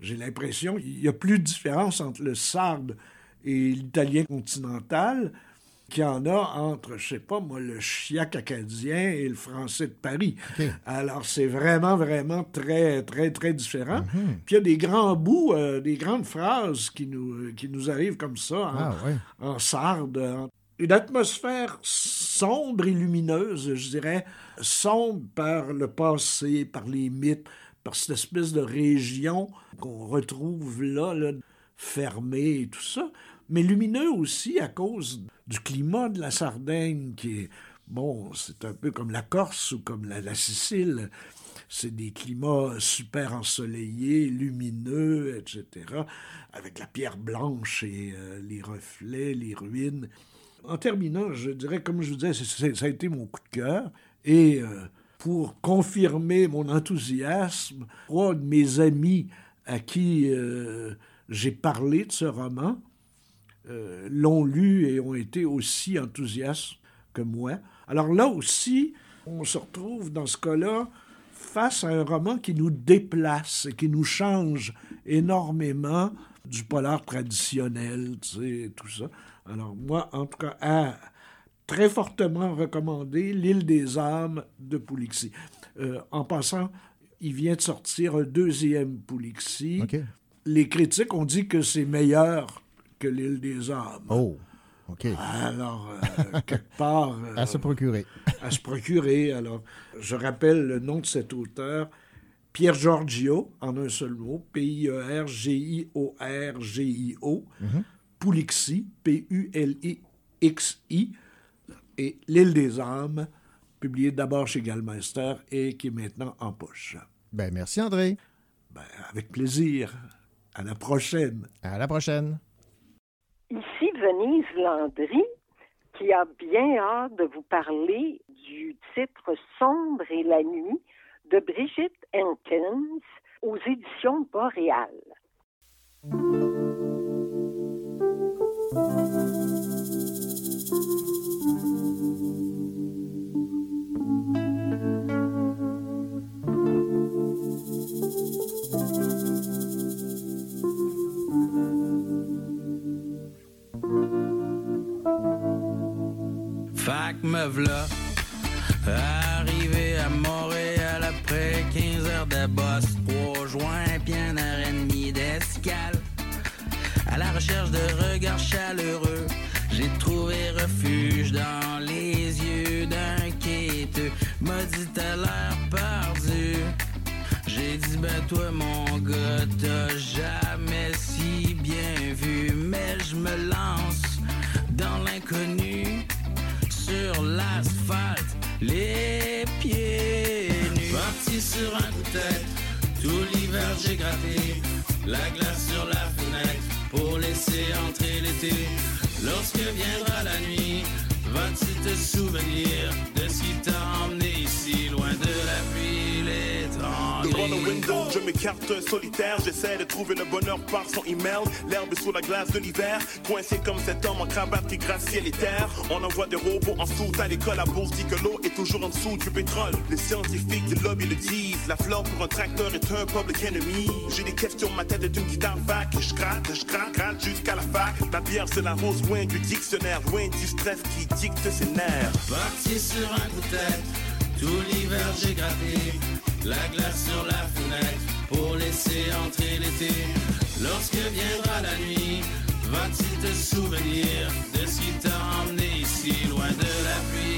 j'ai l'impression qu'il y a plus de différence entre le sarde et l'italien continental qu'il y en a entre, je sais pas moi, le chiac acadien et le français de Paris. Alors, c'est vraiment, vraiment très, très, très différent. Puis il y a des grands bouts, euh, des grandes phrases qui nous, qui nous arrivent comme ça, en, Ah, ouais. en sarde. en- Une atmosphère sombre et lumineuse, je dirais, sombre par le passé, par les mythes, par cette espèce de région qu'on retrouve là, fermée et tout ça, mais lumineux aussi à cause du climat de la Sardaigne qui est, bon, c'est un peu comme la Corse ou comme la, la Sicile. C'est des climats super ensoleillés, lumineux, etc., avec la pierre blanche et euh, les reflets, les ruines. En terminant, je dirais, comme je vous disais, ça a été mon coup de cœur. Et euh, pour confirmer mon enthousiasme, trois de mes amis à qui euh, j'ai parlé de ce roman euh, l'ont lu et ont été aussi enthousiastes que moi. Alors là aussi, on se retrouve dans ce cas-là face à un roman qui nous déplace et qui nous change énormément du polar traditionnel, tu sais, tout ça. Alors moi, en tout cas, à très fortement recommandé L'île des âmes de Poulixy. Euh, en passant, il vient de sortir un deuxième Poulixy. Les critiques ont dit que c'est meilleur que L'île des âmes. Oh, OK. Alors, euh, quelque part... euh, À se procurer. à se procurer. Alors, je rappelle le nom de cet auteur, Pierre Giorgio, en un seul mot, P-I-E-R-G-I-O-R-G-I-O. Pulixi, P-U-L-I-X-I, et L'île des âmes, publié d'abord chez Gallmeister et qui est maintenant en poche. Ben, merci, André. Ben, avec plaisir. À la prochaine. À la prochaine. Ici Venise Landry, qui a bien hâte de vous parler du titre Sombre et la nuit de Brigitte Hankins aux éditions Boréal. Fac me v'là, arrivé à Montréal après 15 heures de bosse, 3 juin, puis un heure et demie d'escale. À la recherche de regards chaleureux, j'ai trouvé refuge dans les yeux d'un quêteux. M'a dit t'as l'air perdu. J'ai dit ben toi mon gars t'as jamais si bien vu, mais je me lance dans l'inconnu sur l'asphalte, les pieds nus. Parti sur un coup de tête, tout l'hiver j'ai gratté la glace sur la fenêtre pour laisser entrer l'été. Lorsque viendra la nuit, vas-tu te souvenir de ce qui t'a emmené ici, loin de la pluie, Devant le window, je m'écarte solitaire. J'essaie de trouver le bonheur par son email. L'herbe sur la glace de l'hiver. Coincé comme cet homme en cravate qui gracie les terres. On envoie des robots en soute à l'école. La bourse dit que l'eau est toujours en dessous du pétrole. Les scientifiques du lobby le disent. La flore pour un tracteur est un public enemy. J'ai des questions, ma tête est une guitare vague. Je gratte, je gratte, gratte jusqu'à la fac. La bière, c'est la rose loin du dictionnaire. Loin du stress qui dicte ses nerfs. Parti sur un coup de tête, tout l'hiver j'ai gratté la glace sur la fenêtre pour laisser entrer l'été. Lorsque viendra la nuit, vas-tu te souvenir de ce qui t'a emmené ici, loin de la pluie,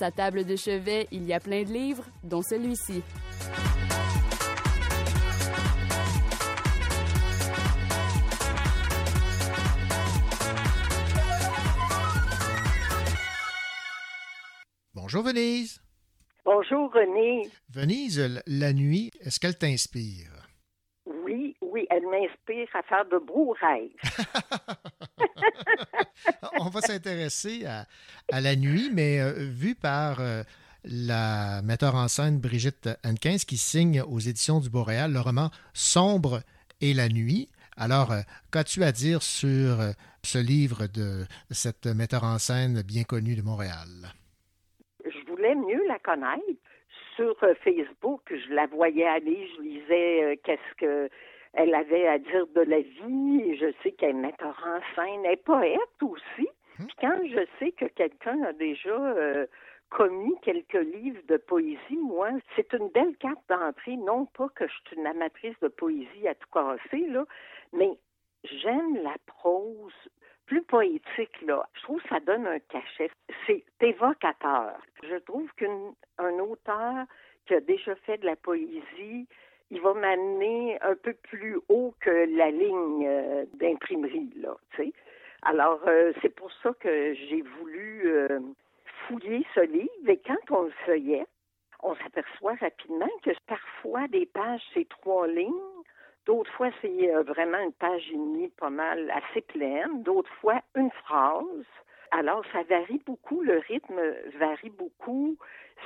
sa table de chevet, il y a plein de livres, dont celui-ci. Bonjour Venise. Bonjour René. Venise, la nuit, est-ce qu'elle t'inspire? M'inspire à faire de beaux rêves. On va s'intéresser à, à, la nuit, mais euh, vu par euh, la metteur en scène Brigitte Hankins qui signe aux éditions du Boréal le roman Sombre et la nuit. Alors, euh, qu'as-tu à dire sur ce livre de cette metteur en scène bien connue de Montréal? voulais mieux la connaître. Sur Facebook, je la voyais aller, je lisais euh, qu'est-ce que elle avait à dire de la vie. Je sais qu'elle est metteur en scène, elle est poète aussi. Puis quand je sais que quelqu'un a déjà euh, commis quelques livres de poésie, moi, c'est une belle carte d'entrée. Non pas que je suis une amatrice de poésie à tout casser, là, mais j'aime la prose plus poétique, là. Je trouve que ça donne un cachet. C'est évocateur. Je trouve qu'un auteur qui a déjà fait de la poésie, il va m'amener un peu plus haut que la ligne euh, d'imprimerie, là, tu sais. Alors, euh, c'est pour ça que j'ai voulu euh, fouiller ce livre. Et quand on le feuillait, on s'aperçoit rapidement que parfois des pages, c'est trois lignes, D'autres fois, c'est vraiment une page et demie pas mal assez pleine. D'autres fois, une phrase. Alors, ça varie beaucoup, le rythme varie beaucoup,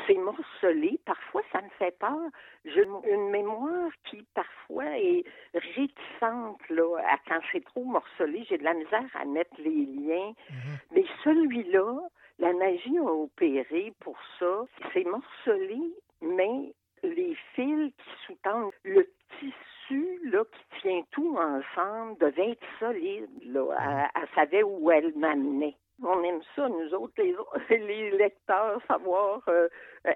c'est morcelé. Parfois, ça me fait peur. J'ai une mémoire qui, parfois, est réticente, là, à quand c'est trop morcelé. J'ai de la misère à mettre les liens. Mm-hmm. Mais celui-là, la magie a opéré pour ça. C'est morcelé, mais les fils qui sous-tendent le tissu là, qui tient tout ensemble devait être solide. Là. Elle, savait où elle m'amenait. On aime ça, nous autres, les, les lecteurs, savoir euh,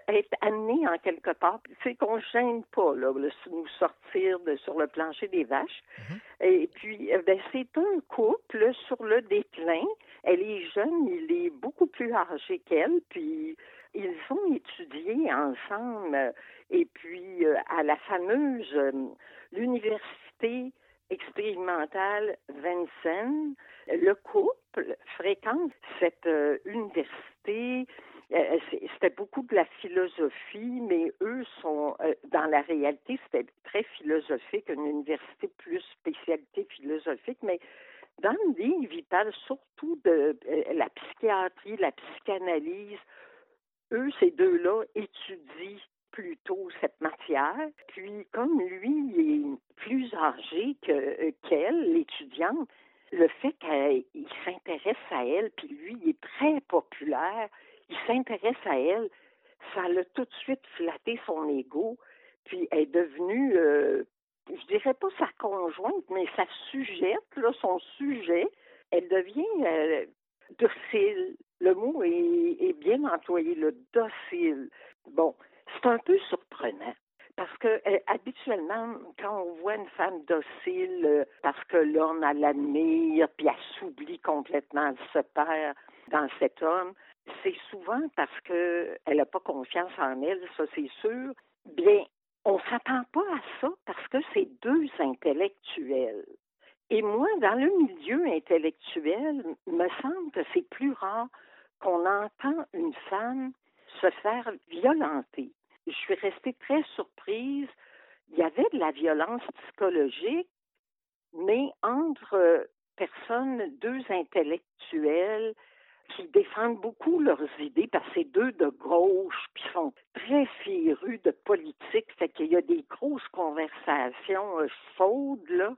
être amenés en quelque part. C'est qu'on ne gêne pas, là, nous sortir de, sur le plancher des vaches. Mm-hmm. Et puis, euh, ben, c'est un couple sur le déclin. Elle est jeune, il est beaucoup plus âgé qu'elle, puis ils ont étudié ensemble. Et puis, euh, à la fameuse l'université expérimentale Vincennes. Le couple fréquente cette euh, université. Euh, c'était beaucoup de la philosophie, mais eux sont, euh, dans la réalité, c'était très philosophique, une université plus spécialité philosophique, mais dans le livre, ils parlent surtout de la psychiatrie, la psychanalyse. Eux, ces deux-là, étudient plutôt cette matière. Puis comme lui est plus âgé que, qu'elle, l'étudiante, le fait qu'il s'intéresse à elle, puis lui, il est très populaire, il s'intéresse à elle, ça l'a tout de suite flatté son ego, puis elle est devenue, euh, je dirais pas sa conjointe, mais sa sujette, là, son sujet, elle devient euh, docile. Le mot est, est bien employé, le docile. Bon, c'est un peu surprenant. Parce que euh, habituellement, quand on voit une femme docile, euh, parce que l'homme a l'admire, puis elle s'oublie complètement, elle se perd dans cet homme, c'est souvent parce qu'elle n'a pas confiance en elle, ça c'est sûr. Bien, on s'attend pas à ça parce que c'est deux intellectuels. Et moi, dans le milieu intellectuel, me semble que c'est plus rare qu'on entend une femme se faire violenter je suis restée très surprise. Il y avait de la violence psychologique, mais entre personnes, deux intellectuels qui défendent beaucoup leurs idées, parce que c'est deux de gauche, puis sont très férus de politique, fait qu'il y a des grosses conversations euh.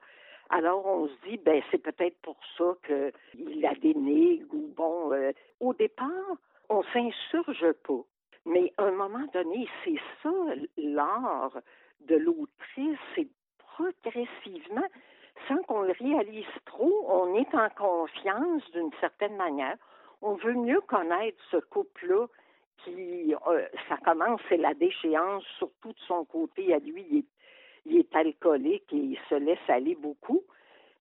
Alors on se dit, ben c'est peut-être pour ça qu'il la dénigre, ou euh, au départ, on s'insurge pas. Mais à un moment donné, c'est ça l'art de l'autrice, c'est progressivement, sans qu'on le réalise trop, on est en confiance d'une certaine manière. On veut mieux connaître ce couple-là qui, euh, ça commence, c'est la déchéance, surtout de son côté à lui, il est, il est alcoolique et il se laisse aller beaucoup.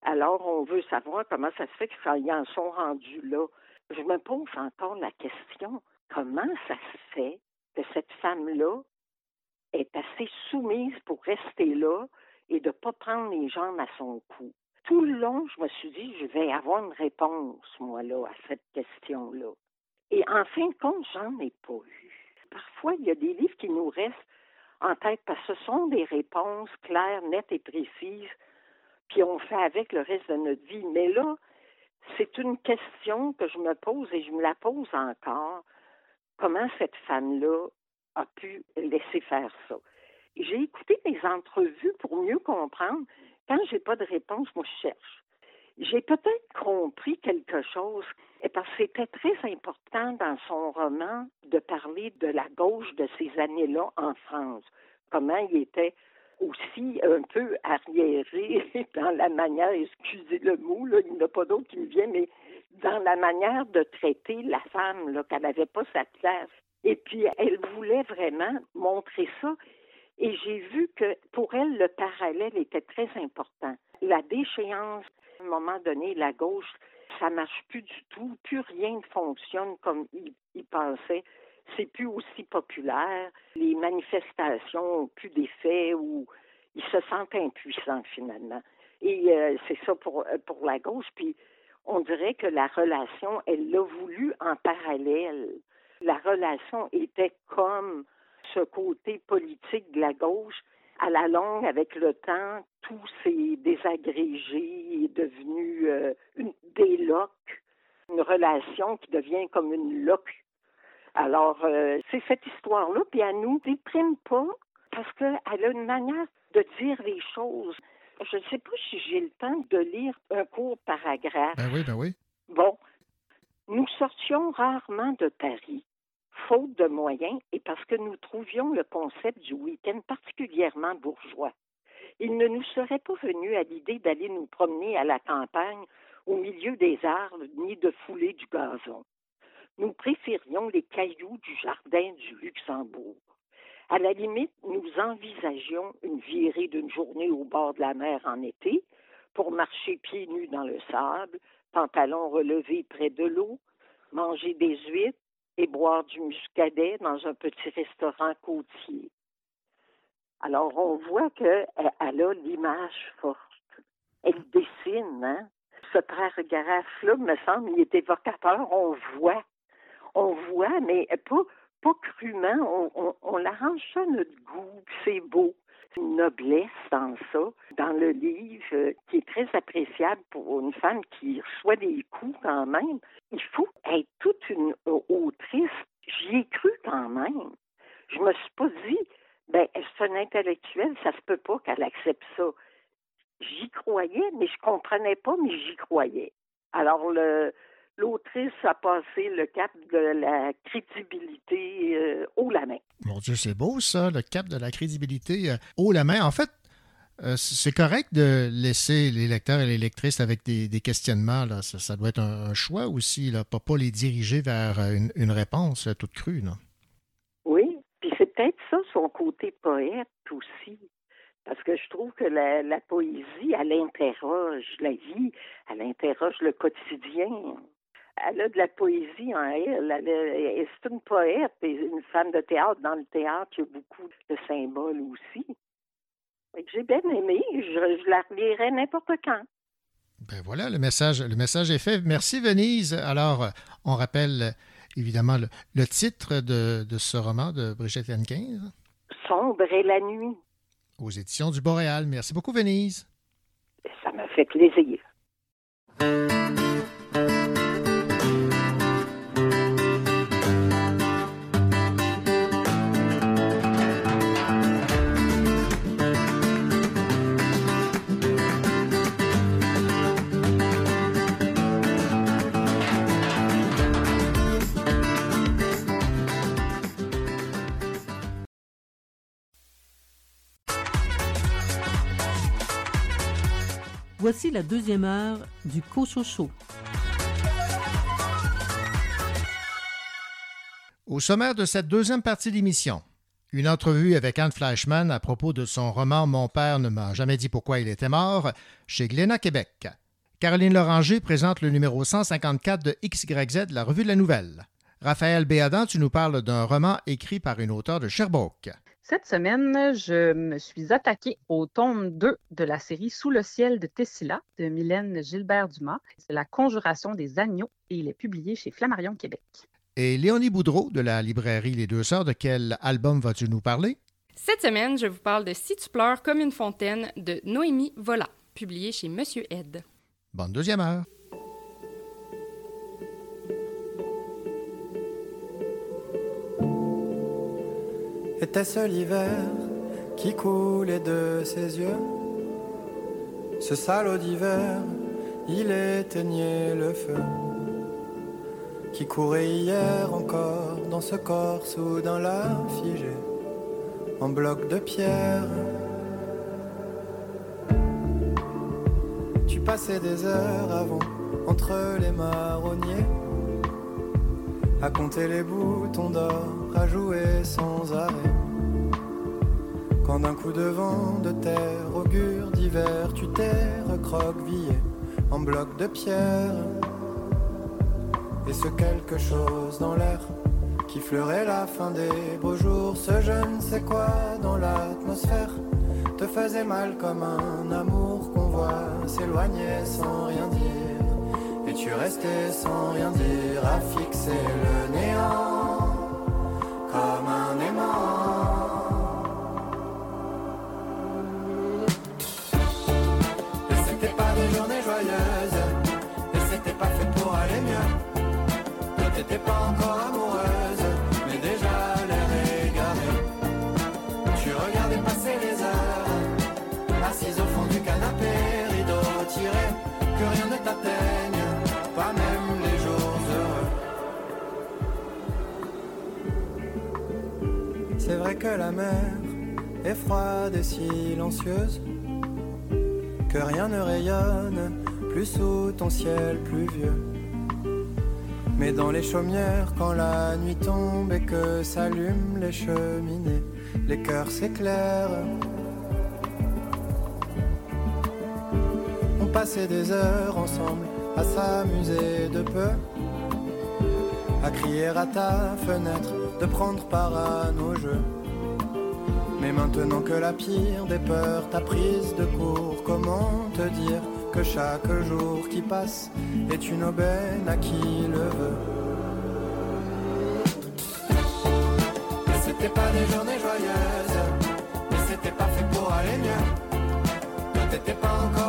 Alors, on veut savoir comment ça se fait qu'ils en sont rendus là. Je me pose encore la question comment ça se fait que cette femme-là est assez soumise pour rester là et de ne pas prendre les jambes à son cou? Tout le long, je me suis dit, je vais avoir une réponse, moi, là, à cette question-là. Et en fin de compte, j'en ai pas eu. Parfois, il y a des livres qui nous restent en tête parce que ce sont des réponses claires, nettes et précises, puis on fait avec le reste de notre vie. Mais là, c'est une question que je me pose et je me la pose encore. Comment cette femme-là a pu laisser faire ça? J'ai écouté des entrevues pour mieux comprendre. Quand j'ai pas de réponse, moi je cherche. J'ai peut-être compris quelque chose parce que c'était très important dans son roman de parler de la gauche de ces années-là en France. Comment il était aussi un peu arriéré dans la manière, excusez le mot, là, il n'y en a pas d'autre qui me vient, mais dans la manière de traiter la femme, qu'elle n'avait pas sa place. Et puis, elle voulait vraiment montrer ça. Et j'ai vu que pour elle, le parallèle était très important. La déchéance, à un moment donné, la gauche, ça marche plus du tout, plus rien ne fonctionne comme il, il pensait c'est plus aussi populaire. Les manifestations ont plus d'effet ou ils se sentent impuissants finalement. Et euh, c'est ça pour, euh, pour la gauche. Puis on dirait que la relation, elle l'a voulu en parallèle. La relation était comme ce côté politique de la gauche. À la longue, avec le temps, tout s'est désagrégé, est devenu euh, une, des une relation qui devient comme une loque alors, euh, c'est cette histoire-là, puis elle nous déprime pas parce qu'elle a une manière de dire les choses. Je ne sais pas si j'ai le temps de lire un court paragraphe. Ben oui, ben oui. Bon. Nous sortions rarement de Paris, faute de moyens et parce que nous trouvions le concept du week-end particulièrement bourgeois. Il ne nous serait pas venu à l'idée d'aller nous promener à la campagne au milieu des arbres ni de fouler du gazon nous préférions les cailloux du jardin du Luxembourg. À la limite, nous envisagions une virée d'une journée au bord de la mer en été pour marcher pieds nus dans le sable, pantalons relevés près de l'eau, manger des huîtres et boire du muscadet dans un petit restaurant côtier. Alors, on voit qu'elle a l'image forte. Elle dessine, hein? Ce paragraphe-là, me semble, il est évocateur. On voit on voit, mais pas, pas crûment, on, on, l'arrange ça à notre goût, c'est beau. Une noblesse dans ça, dans le livre, euh, qui est très appréciable pour une femme qui reçoit des coups quand même. Il faut être toute une autrice. J'y ai cru quand même. Je me suis pas dit, ben, c'est un intellectuel, ça se peut pas qu'elle accepte ça. J'y croyais, mais je comprenais pas, mais j'y croyais. Alors, le, l'autrice a passé le cap de la crédibilité euh, haut la main. Mon Dieu, c'est beau ça, le cap de la crédibilité euh, haut la main. En fait, euh, c'est correct de laisser les lecteurs et les lectrices avec des, questionnements. Là. Ça, doit être un, choix aussi, là, pas, pas les diriger vers une, réponse toute crue. Non? Oui, puis c'est peut-être ça son côté poète aussi. Parce que je trouve que la, la poésie, elle interroge la vie, elle interroge le quotidien elle a de la poésie en elle. c'est une poète et une femme de théâtre. Dans le théâtre, il y a beaucoup de symboles aussi. J'ai bien aimé. Je, la relirai n'importe quand. Ben voilà, le message, le message est fait. Merci, Venise. Alors, on rappelle évidemment le, titre de, de, ce roman de Brigitte Henkin. Sombre et la nuit. Aux éditions du Boréal. Merci beaucoup, Venise. Ça m'a fait plaisir. Voici la deuxième heure du Cochocho. Au sommaire de cette deuxième partie d'émission, une entrevue avec Anne Fleischmann à propos de son roman Mon père ne m'a jamais dit pourquoi il était mort chez Glénat Québec. Caroline Loranger présente le numéro 154 de XYZ, la revue de la nouvelle. Raphaël Béadan, tu nous parles d'un roman écrit par une auteure de Sherbrooke. Cette semaine, je me suis attaquée au tome 2 de la série Sous le ciel de Tessila de Mylène Gilbert-Dumas. C'est La conjuration des agneaux et il est publié chez Flammarion Québec. Et Léonie Boudreau de la librairie Les Deux Sœurs, de quel album vas-tu nous parler? Cette semaine, je vous parle de Si tu pleures comme une fontaine de Noémie Vola, publié chez Monsieur Ed. Bonne deuxième heure. Était-ce l'hiver qui coulait de ses yeux? Ce salaud d'hiver, il éteignait le feu. Qui courait hier encore dans ce corps soudain là figé en bloc de pierre. Tu passais des heures avant entre les marronniers à compter les boutons d'or, à jouer sans arrêt. Quand d'un coup de vent de terre, augure d'hiver, tu t'es recroquevillé en bloc de pierre. Et ce quelque chose dans l'air qui fleurait la fin des beaux jours, ce je ne sais quoi dans l'atmosphère te faisait mal comme un amour qu'on voit s'éloigner sans rien dire. Et tu restais sans rien dire à fixer le néant comme un aimant. Et c'était pas des journées joyeuses, et c'était pas fait pour aller mieux. Toi t'étais pas encore amoureuse, C'est vrai que la mer est froide et silencieuse, que rien ne rayonne plus sous ton ciel pluvieux. Mais dans les chaumières, quand la nuit tombe et que s'allument les cheminées, les cœurs s'éclairent. On passait des heures ensemble à s'amuser de peu, à crier à ta fenêtre, de prendre part à nos jeux. Mais maintenant que la pire des peurs t'a prise de court, comment te dire que chaque jour qui passe est une aubaine à qui le veut? Mais c'était pas des journées joyeuses, mais c'était pas fait pour aller mieux. Pas encore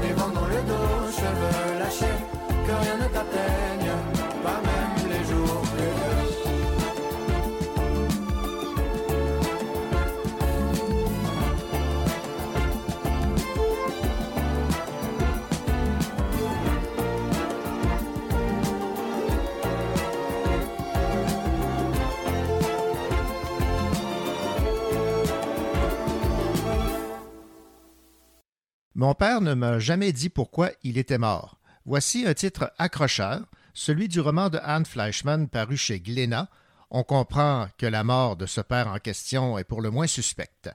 heures, à t'évader vent dans le dos, cheveux lâchés, que rien ne t'atteigne, Mon père ne m'a jamais dit pourquoi il était mort. Voici un titre accrocheur, celui du roman de Anne Fleischmann paru chez Glénat. On comprend que la mort de ce père en question est pour le moins suspecte.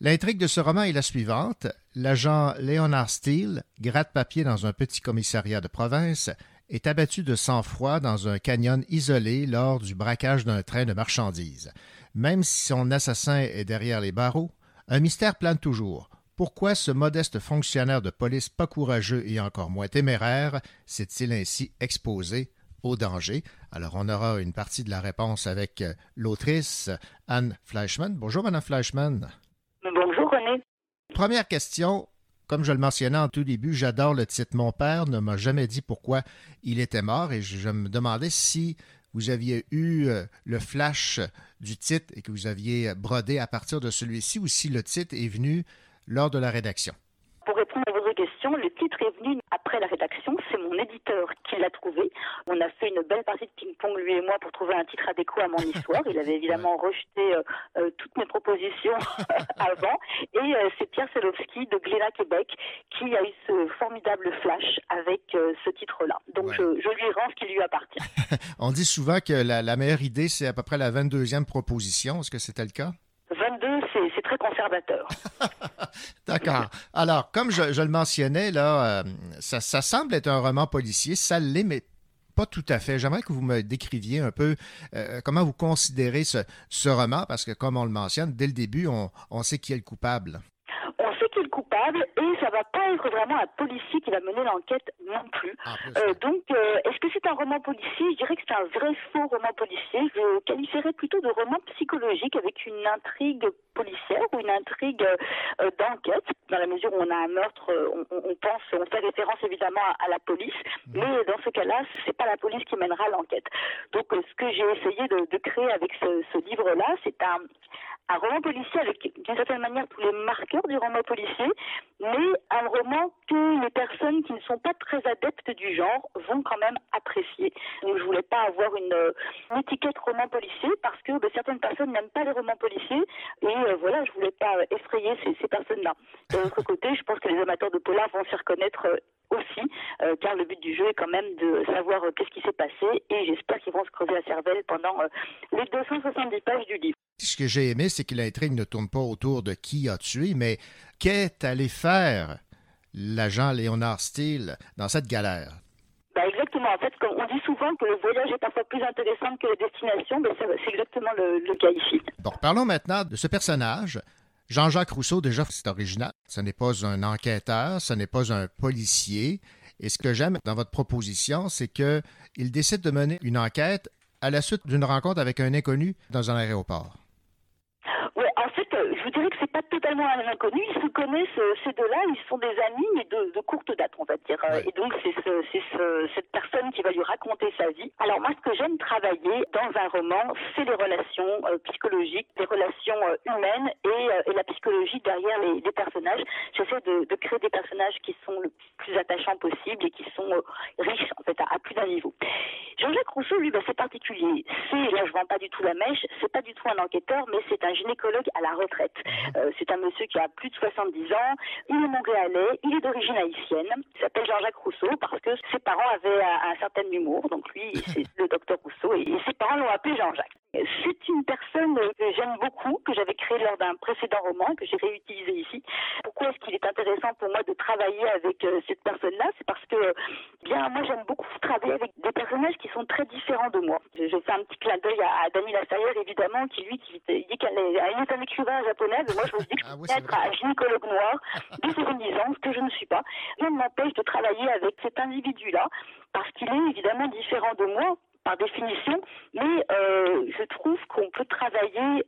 L'intrigue de ce roman est la suivante. L'agent Leonard Steele, gratte-papier dans un petit commissariat de province, est abattu de sang-froid dans un canyon isolé lors du braquage d'un train de marchandises. Même si son assassin est derrière les barreaux, un mystère plane toujours. Pourquoi ce modeste fonctionnaire de police pas courageux et encore moins téméraire s'est-il ainsi exposé au danger? Alors, on aura une partie de la réponse avec euh, l'autrice Anne Fleischmann. Bonjour, Madame Fleischmann. Bonjour, René. Première question. Comme je le mentionnais en tout début, j'adore le titre. Mon père ne m'a jamais dit pourquoi il était mort et je me demandais si vous aviez eu euh, le flash du titre et que vous aviez brodé à partir de celui-ci ou si le titre est venu lors de la rédaction. Pour répondre à votre question, le titre est venu après la rédaction. C'est mon éditeur qui l'a trouvé. On a fait une belle partie de ping-pong, lui et moi, pour trouver un titre adéquat à mon histoire. Il avait évidemment rejeté euh, euh, toutes mes propositions avant. Et euh, c'est Pierre Selowski de Glénat, Québec, qui a eu ce formidable flash avec ce titre-là. Donc je, je, lui rends ce qui lui appartient. On dit souvent que la, la meilleure idée, c'est à peu près la 22e proposition. Est-ce que c'était le cas? 22, c'est très conservateur. D'accord. Alors, comme je, je, le mentionnais, là, euh, ça, ça, semble être un roman policier. Ça l'est, mais pas tout à fait. J'aimerais que vous me décriviez un peu euh, comment vous considérez ce, ce, roman, parce que comme on le mentionne, dès le début, on, on sait qui est le coupable on sait qu'il est coupable et ça va pas être vraiment un policier qui va mener l'enquête non plus. Ah, euh, donc, euh, est-ce que c'est un roman policier? Je dirais que c'est un vrai faux roman policier. Je qualifierais plutôt de roman psychologique avec une intrigue policière ou une intrigue euh, d'enquête, dans la mesure où on a un meurtre, on, on, pense, on fait référence évidemment à, à la police, Mmh. mais dans ce cas-là, c'est pas la police qui mènera l'enquête. Donc, ce que j'ai essayé de, de, créer avec ce, ce livre-là, c'est un, un roman policier avec d'une certaine manière tous les marqueurs du roman policier, mais un roman que les personnes qui ne sont pas très adeptes du genre vont quand même apprécier. Donc je voulais pas avoir une, une étiquette roman policier parce que ben, certaines personnes n'aiment pas les romans policiers et euh, voilà, je voulais pas effrayer ces, ces personnes-là. De l'autre côté, je pense que les amateurs de polar vont s'y reconnaître aussi, euh, car le but du jeu est quand même de savoir euh, qu'est-ce qui s'est passé et j'espère qu'ils vont se creuser la cervelle pendant euh, les 270 pages du livre. Ce que j'ai aimé, c'est que l'intrigue ne tourne pas autour de qui a tué, mais qu'est allé faire l'agent Léonard Steele dans cette galère? Ben exactement. En fait, on dit souvent que le voyage est parfois plus intéressant que la destination, mais c'est exactement le, le, cas ici. Bon, parlons maintenant de ce personnage. Jean-Jacques Rousseau, déjà, c'est original. Ce n'est pas un enquêteur, ce n'est pas un policier. Et ce que j'aime dans votre proposition, c'est qu'il décide de mener une enquête à la suite d'une rencontre avec un inconnu dans un aéroport. Je dirais que c'est pas totalement un inconnu. Ils se connaissent, ces deux-là, ils sont des amis, mais de, de courte date, on va dire. Ouais. Et donc, c'est ce, ce, cette personne qui va lui raconter sa vie. Alors, moi, ce que j'aime travailler dans un roman, c'est les relations euh, psychologiques, les relations euh, humaines et, euh, et, la psychologie derrière les, les personnages. J'essaie de, de, créer des personnages qui sont le plus attachants possible et qui sont riches, en fait, à, à plus d'un niveau. Jean-Jacques Rousseau, lui, ben, c'est particulier. C'est, là, je vends pas du tout la mèche, c'est pas du tout un enquêteur, mais c'est un gynécologue à la retraite. Euh, c'est un monsieur qui a plus de 70 ans, il est montréalais, il est d'origine haïtienne, il s'appelle Jean-Jacques Rousseau parce que ses parents avaient un, un certain humour, donc lui, c'est le docteur Rousseau, et, et ses parents l'ont appelé Jean-Jacques. C'est une personne que j'aime beaucoup, que j'avais créée lors d'un précédent roman, que j'ai réutilisé ici. Pourquoi est-ce qu'il est intéressant pour moi de travailler avec euh, cette personne-là? C'est parce que, bien, moi j'aime beaucoup travailler avec des personnages qui sont très différents de moi. Je, je fais un petit clin d'œil à, à Dany évidemment, qui lui, qui, dit qu'elle est, est, un écrivain japonais, moi je me dis que je ah, peux oui, être un gynécologue noir de 70 ans, ce que je ne suis pas. Rien ne m'empêche de travailler avec cet individu-là, parce qu'il est évidemment différent de moi, par définition, mais euh, je trouve qu'on peut travailler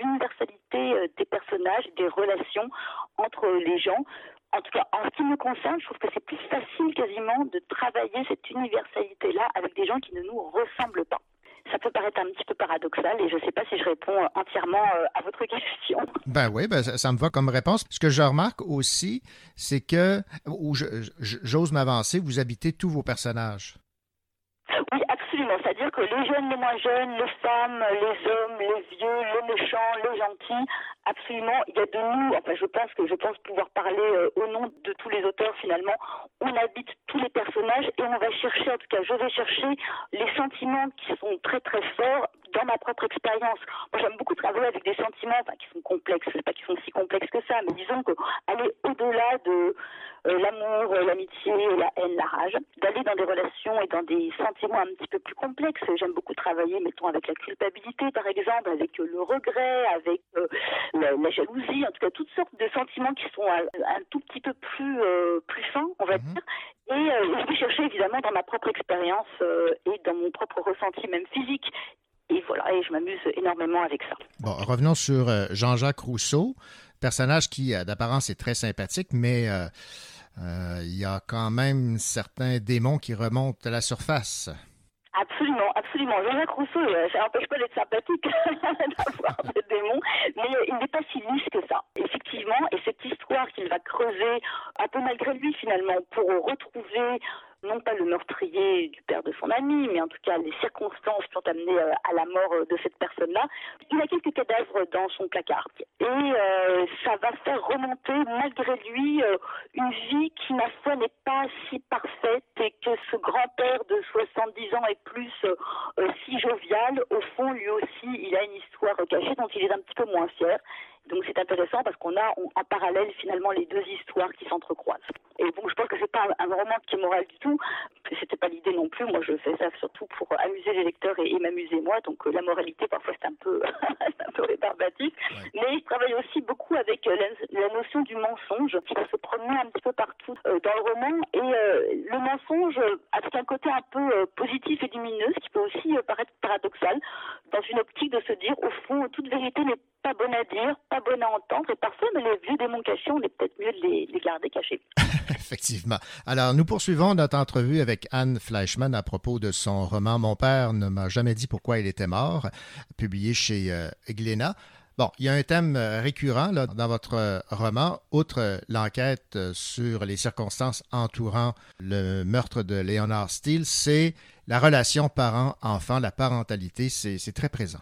l'universalité des personnages, des relations entre les gens. En tout cas, en ce qui me concerne, je trouve que c'est plus facile quasiment de travailler cette universalité-là avec des gens qui ne nous ressemblent pas. Ça peut paraître un petit peu paradoxal et je ne sais pas si je réponds entièrement euh, à votre question. Ben oui, ben ça, ça, me va comme réponse. Ce que je remarque aussi, c'est que, ou j'ose m'avancer, vous habitez tous vos personnages. Oui, absolument. C'est-à-dire que les jeunes, les moins jeunes, les femmes, les hommes, les vieux, les méchants, les gentils, absolument, il y a de nous. Enfin, je pense que je pense pouvoir parler euh, au nom de tous les auteurs finalement. On habite tous les personnages et on va chercher, en tout cas, je vais chercher les sentiments qui sont très très forts dans ma propre expérience. Moi, j'aime beaucoup travailler avec des sentiments qui sont complexes, pas qu'ils sont si complexes que ça, mais disons que aller au-delà de euh, l'amour, euh, l'amitié, la haine, la rage, d'aller dans des relations et dans des sentiments un petit peu plus complexes. J'aime beaucoup travailler, mettons, avec la culpabilité, par exemple, avec euh, le regret, avec la, la, jalousie, en tout cas toutes sortes de sentiments qui sont un, un tout petit peu plus plus fins, on va dire. Et je vais chercher évidemment dans ma propre expérience et dans mon propre ressenti, même physique, et voilà, et je m'amuse énormément avec ça. Bon, revenons sur Jean-Jacques Rousseau, personnage qui, d'apparence, est très sympathique, mais euh, euh, il y a quand même certains démons qui remontent à la surface. Absolument, absolument. Jean-Jacques Rousseau, euh, ça n'empêche pas d'être sympathique d'avoir des démons, mais il n'est pas si lisse que ça. Effectivement, et cette histoire qu'il va creuser un peu malgré lui finalement pour retrouver non pas le meurtrier du père de son ami, mais en tout cas les circonstances qui ont amené euh, à la mort euh, de cette personne-là. Il a quelques cadavres dans son placard. Et euh, ça va faire remonter malgré lui une vie qui, ma foi, n'est pas si parfaite et que ce grand-père de 70 ans est plus si jovial. Au fond, lui aussi, il a une histoire cachée dont il est un petit peu moins fier. Donc c'est intéressant parce qu'on a en parallèle finalement les deux histoires qui s'entrecroisent. Et bon, je pense que c'est pas un, roman qui est moral du tout. C'était pas l'idée non plus. Moi, je fais ça surtout pour amuser les lecteurs et, m'amuser moi. Donc euh, la moralité, parfois, c'est un peu, un peu rébarbatif. Mais je travaille aussi beaucoup avec euh, la, notion du mensonge qui va se promener un petit peu partout euh, dans le roman. Et le mensonge, avec un côté un peu positif et lumineux, ce qui peut aussi paraître paradoxal, dans une optique de se dire, au fond, toute vérité n'est pas bonne à dire, pas bonne à entendre. Et parfois, mais les vieux démons cachés, on est peut-être mieux de les, garder cachés. Effectivement. Alors, nous poursuivons notre entrevue avec Anne Fleischmann à propos de son roman Mon père ne m'a jamais dit pourquoi il était mort, publié chez euh, Glénat. Bon, il y a un thème euh, récurrent dans votre euh, roman, outre l'enquête sur les circonstances entourant le meurtre de Léonard Steele, c'est la relation parent-enfant, la parentalité, c'est très présent.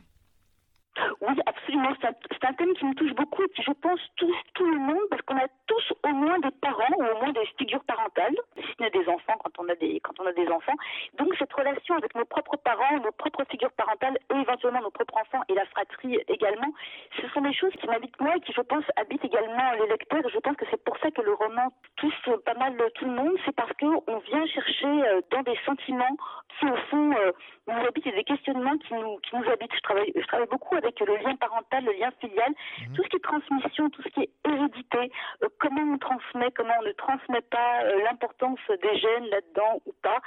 Absolument. C'est un, thème qui me touche beaucoup et qui, je pense, touche tout le monde parce qu'on a tous au moins des parents ou au moins des figures parentales, si ce n'est des enfants quand on a des quand on a des enfants. Donc cette relation avec nos propres parents, nos propres figures parentales et éventuellement nos propres enfants et la fratrie également, ce sont des choses qui m'habitent moi et qui, je pense, habitent également les lecteurs. Je pense que c'est pour ça que le roman touche pas mal tout le monde. C'est parce qu'on vient chercher euh, dans des sentiments qui, au fond, euh, nous habitent et des questionnements qui nous qui nous habitent. Je travaille je travaille beaucoup avec le lien parental, le lien filial, mhm. tout ce qui est transmission, tout ce qui est hérédité. Euh, comment on transmet, comment on ne transmet pas, euh, l'importance des gènes là-dedans ou pas.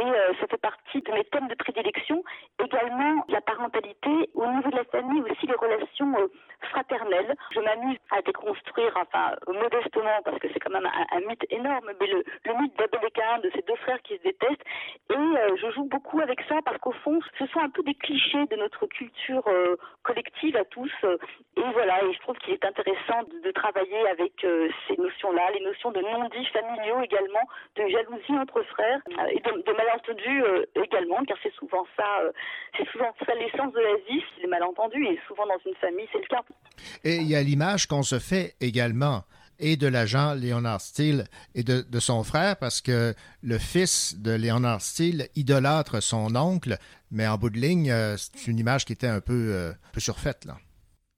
Et euh, ça fait partie de mes thèmes de prédilection. Également, la parentalité, au niveau de la famille, aussi les relations fraternelles. Je m'amuse à déconstruire, enfin, modestement, parce que c'est quand même un, mythe énorme, mais le, le mythe d'Abel et Cain, de ces deux frères qui se détestent. Et je joue beaucoup avec ça parce qu'au fond, ce sont un peu des clichés de notre culture collective à tous. Et voilà, et je trouve qu'il est intéressant de, de travailler avec ces notions-là, les notions de non-dits familiaux également, de jalousie entre frères euh, et de, malentendus euh, également, car c'est souvent ça, euh, c'est souvent ça l'essence de la vie, les malentendus, et souvent dans une famille, c'est le cas. Et il y a l'image qu'on se fait également et de l'agent Léonard Steele et de, de, son frère, parce que le fils de Léonard Steele idolâtre son oncle, mais en bout de ligne, c'est une image qui était un peu, un peu surfaite, là.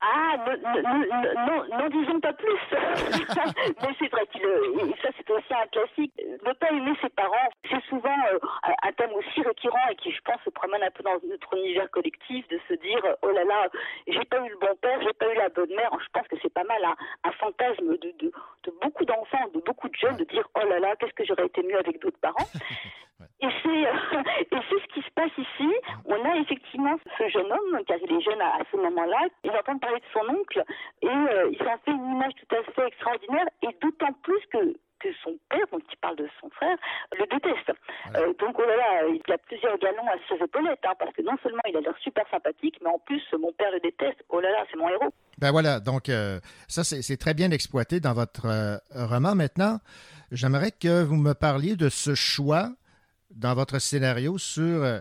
Ah, non, n'en disons pas plus. Mais c'est vrai que ça c'est aussi un classique. Ne pas aimer ses parents, c'est souvent euh, un thème aussi récurrent et qui, je pense, se promène un peu dans notre univers collectif de se dire, oh là là, j'ai pas eu le bon père, j'ai pas eu la bonne mère. Je pense que c'est pas mal un, fantasme de, de, de beaucoup d'enfants, de beaucoup de jeunes, de dire, oh là là, qu'est-ce que j'aurais été mieux avec d'autres parents. Et c'est, et c'est ce qui se passe ici. On a effectivement ce jeune homme, car il est jeune à, ce moment-là, il entend parler de son oncle et euh, il s'en fait une image tout à fait extraordinaire et d'autant plus que que son père, donc il parle de son frère, le déteste. Euh, donc oh là là, il y a plusieurs galons à ses épaulettes, hein, parce que non seulement il a l'air super sympathique, mais en plus mon père le déteste. Oh là là, c'est mon héros. Ben voilà, donc euh, ça c'est très bien exploité dans votre roman. Maintenant, j'aimerais que vous me parliez de ce choix dans votre scénario sur euh,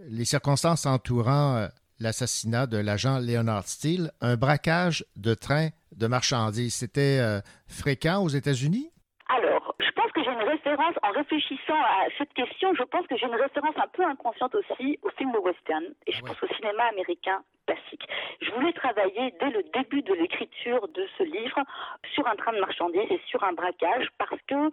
les circonstances entourant euh, l'assassinat de l'agent Leonard Steele, un braquage de train de marchandises. C'était euh, fréquent aux États-Unis? Alors, je pense que j'ai une référence, en réfléchissant à cette question, je pense que j'ai une référence un peu inconsciente aussi au film de western et je pense au cinéma américain classique. Je voulais travailler dès le début de l'écriture de ce livre sur un train de marchandises et sur un braquage parce que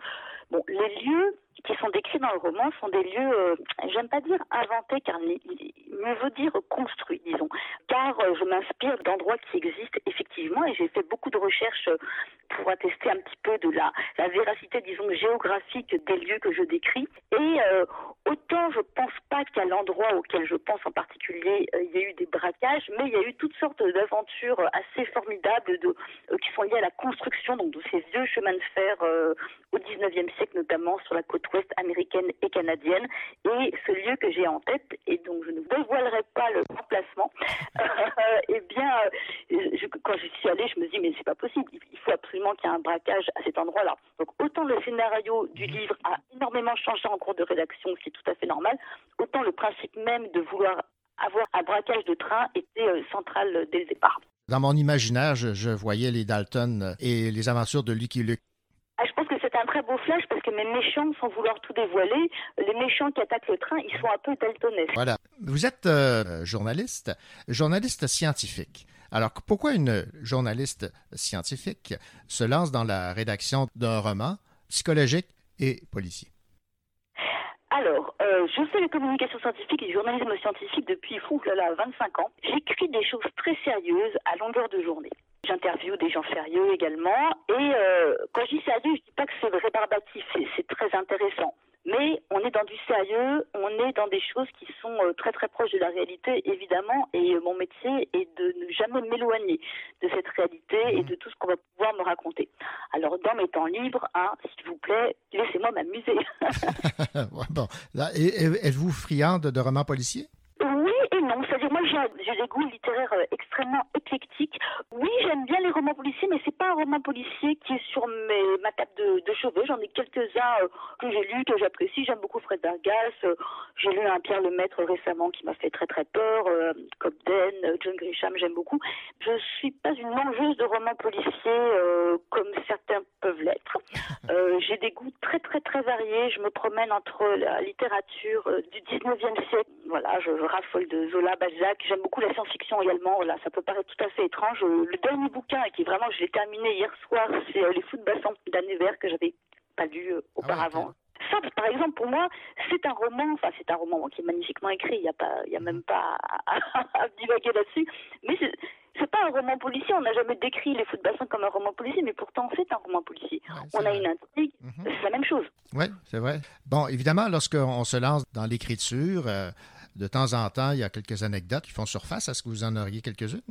bon, les lieux qui sont décrits dans le roman sont des lieux, euh, j'aime pas dire inventés, car mieux vaut dire construits, disons. Car euh, je m'inspire d'endroits qui existent effectivement et j'ai fait beaucoup de recherches euh, pour attester un petit peu de la, véracité, disons, géographique des lieux que je décris. Et autant je pense pas qu'à l'endroit auquel je pense en particulier, il y a eu des braquages, mais il y a eu toutes sortes d'aventures assez formidables qui sont liées à la construction donc de ces vieux chemins de fer au 19e siècle, notamment sur la côte ouest américaine et canadienne. Et ce lieu que j'ai en tête, et donc je ne dévoilerai pas le emplacement, eh bien, je, quand je suis allée, je me dis, mais c'est pas possible, il faut absolument qu'il y ait un braquage à cet endroit-là. Donc autant le scénario du livre a énormément changé en cours de rédaction, ce qui est tout à fait normal, autant le principe même de vouloir avoir un braquage de train était euh, central dès le départ. Dans mon imaginaire, je, voyais les Dalton et les aventures de Lucky Luke. Ah, je pense que c'est un très beau flash parce que mes méchants, sans vouloir tout dévoiler, les méchants qui attaquent le train, ils sont un peu daltonesques. Voilà. Vous êtes euh, journaliste, journaliste scientifique. Alors, pourquoi une journaliste scientifique se lance dans la rédaction d'un roman psychologique et policier? Alors, euh, je fais les communications scientifiques et du journalisme scientifique depuis fou, là, là, 25 ans. J'écris des choses très sérieuses à longueur de journée. J'interviewe des gens sérieux également. Et euh, quand je dis sérieux, je dis pas que c'est rébarbatif, c'est très intéressant. Mais on est dans du sérieux, on est dans des choses qui sont euh, très très proches de la réalité, évidemment, et euh, mon métier est de ne jamais m'éloigner de cette réalité et de tout ce qu'on va pouvoir me raconter. Alors, dans mes temps libres, hein, s'il vous plaît, laissez-moi m'amuser. bon, êtes-vous friande de romans policiers? J'ai des goûts littéraires euh, extrêmement éclectiques. Oui, j'aime bien les romans policiers, mais c'est pas un roman policier qui est sur mes, ma table de, de cheveux. J'en ai quelques-uns euh, que j'ai lus, que j'apprécie. J'aime beaucoup Fred Vargas. Euh, j'ai lu un Pierre Lemaître récemment qui m'a fait très très peur. Cobden, John Grisham, j'aime beaucoup. Je suis pas une mangeuse de romans policiers comme certains peuvent l'être. j'ai des goûts très très très variés. Je me promène entre la littérature du 19e siècle. Voilà, je raffole de Zola, Balzac. J'aime beaucoup la science-fiction également. Là, ça peut paraître tout à fait étrange. Euh, le dernier bouquin, qui vraiment, je l'ai terminé hier soir, c'est euh, Les Fous de bassin d'Anne Vert que j'avais pas lu euh, ah auparavant. Ça, par exemple, pour moi, c'est un roman, enfin, c'est un roman qui est magnifiquement écrit, il n'y a, pas, y a même pas à, divaguer là-dessus, mais c'est pas un roman policier, on n'a jamais décrit Les Fous de bassin comme un roman policier, mais pourtant c'est un roman policier. on a une intrigue, mhm. c'est la même chose. Oui, c'est vrai. Bon, évidemment, lorsqu'on se lance dans l'écriture, de temps en temps, il y a quelques anecdotes qui font surface. Est-ce que vous en auriez quelques-unes?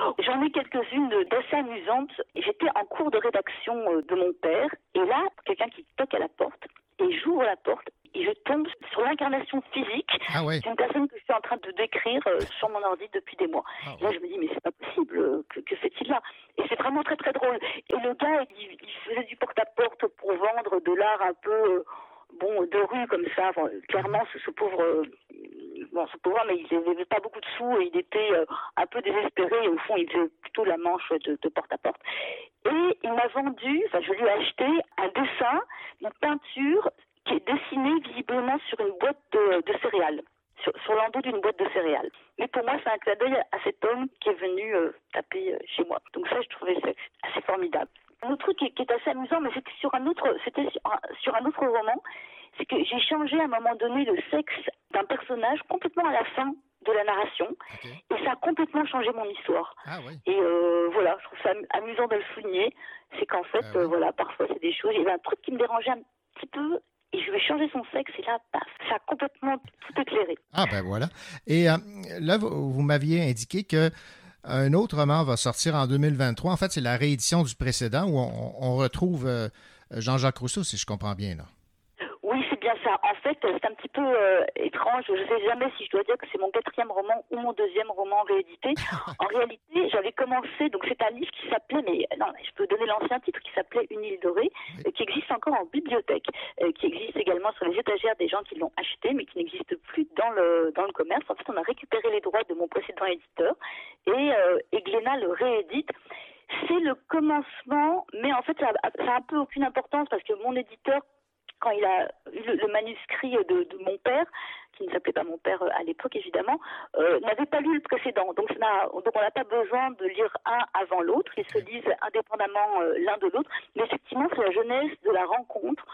Oh, j'en ai quelques-unes d'assez amusantes. J'étais en cours de rédaction euh, de mon père, et là, quelqu'un qui toque à la porte, et j'ouvre la porte, et je tombe sur l'incarnation physique ah d'une personne que je suis en train de décrire euh, sur mon ordi depuis des mois. Ah là, je me dis, mais c'est pas possible, euh, que, que fait-il là? Et c'est vraiment très très drôle. Et le gars, il, faisait du porte-à-porte pour vendre de l'art un peu bon, de rue comme ça. clairement, ce, pauvre, bon, pauvre mais il n'avait pas beaucoup de sous et il était euh, un peu désespéré. Au fond, il faisait plutôt la manche de, porte à porte. Et il m'a vendu, enfin, je lui ai acheté un dessin, une peinture qui est dessinée visiblement sur une boîte de, céréales. Sur, sur d'une boîte de céréales. Mais pour moi, c'est un clin d'œil à cet homme qui est venu euh, taper chez moi. Donc ça, je trouvais ça assez formidable. Un autre truc qui, est assez amusant, mais c'était sur un c'était sur, un autre roman, c'est que j'ai changé à un moment donné le sexe d'un personnage complètement à la fin de la narration, et ça a complètement changé mon histoire. Ah et euh, voilà, je trouve ça amusant de le souligner, c'est qu'en fait, ah euh, voilà, parfois c'est des choses. Il y avait un truc qui me dérangeait un petit peu, et je vais changer son sexe, et là, paf, ça a complètement tout éclairé. Ah ben voilà. Et euh, là, vous m'aviez indiqué que un autre roman va sortir en 2023. En fait, c'est la réédition du précédent où on, retrouve euh, Jean-Jacques Rousseau, si je comprends bien. Là. Ça. En fait, c'est un petit peu euh, étrange. Je ne sais jamais si je dois dire que c'est mon quatrième roman ou mon deuxième roman réédité. en réalité, j'avais commencé, donc c'est un livre qui s'appelait, mais non, je peux donner l'ancien titre, qui s'appelait Une île dorée, euh, qui existe encore en bibliothèque, qui existe également sur les étagères des gens qui l'ont acheté, mais qui n'existe plus dans le, dans le commerce. En fait, on a récupéré les droits de mon précédent éditeur et, euh, et Glénat le réédite c'est le commencement, mais en fait, ça n'a un peu aucune importance parce que mon éditeur quand il a eu le, le manuscrit de, de mon père, qui ne s'appelait pas mon père euh, à l'époque évidemment, euh, n'avait pas lu le précédent. Donc, ça n'a- donc on n'a pas besoin de lire un avant l'autre, ils se lisent indépendamment euh, l'un de l'autre. Mais effectivement, c'est la jeunesse de la rencontre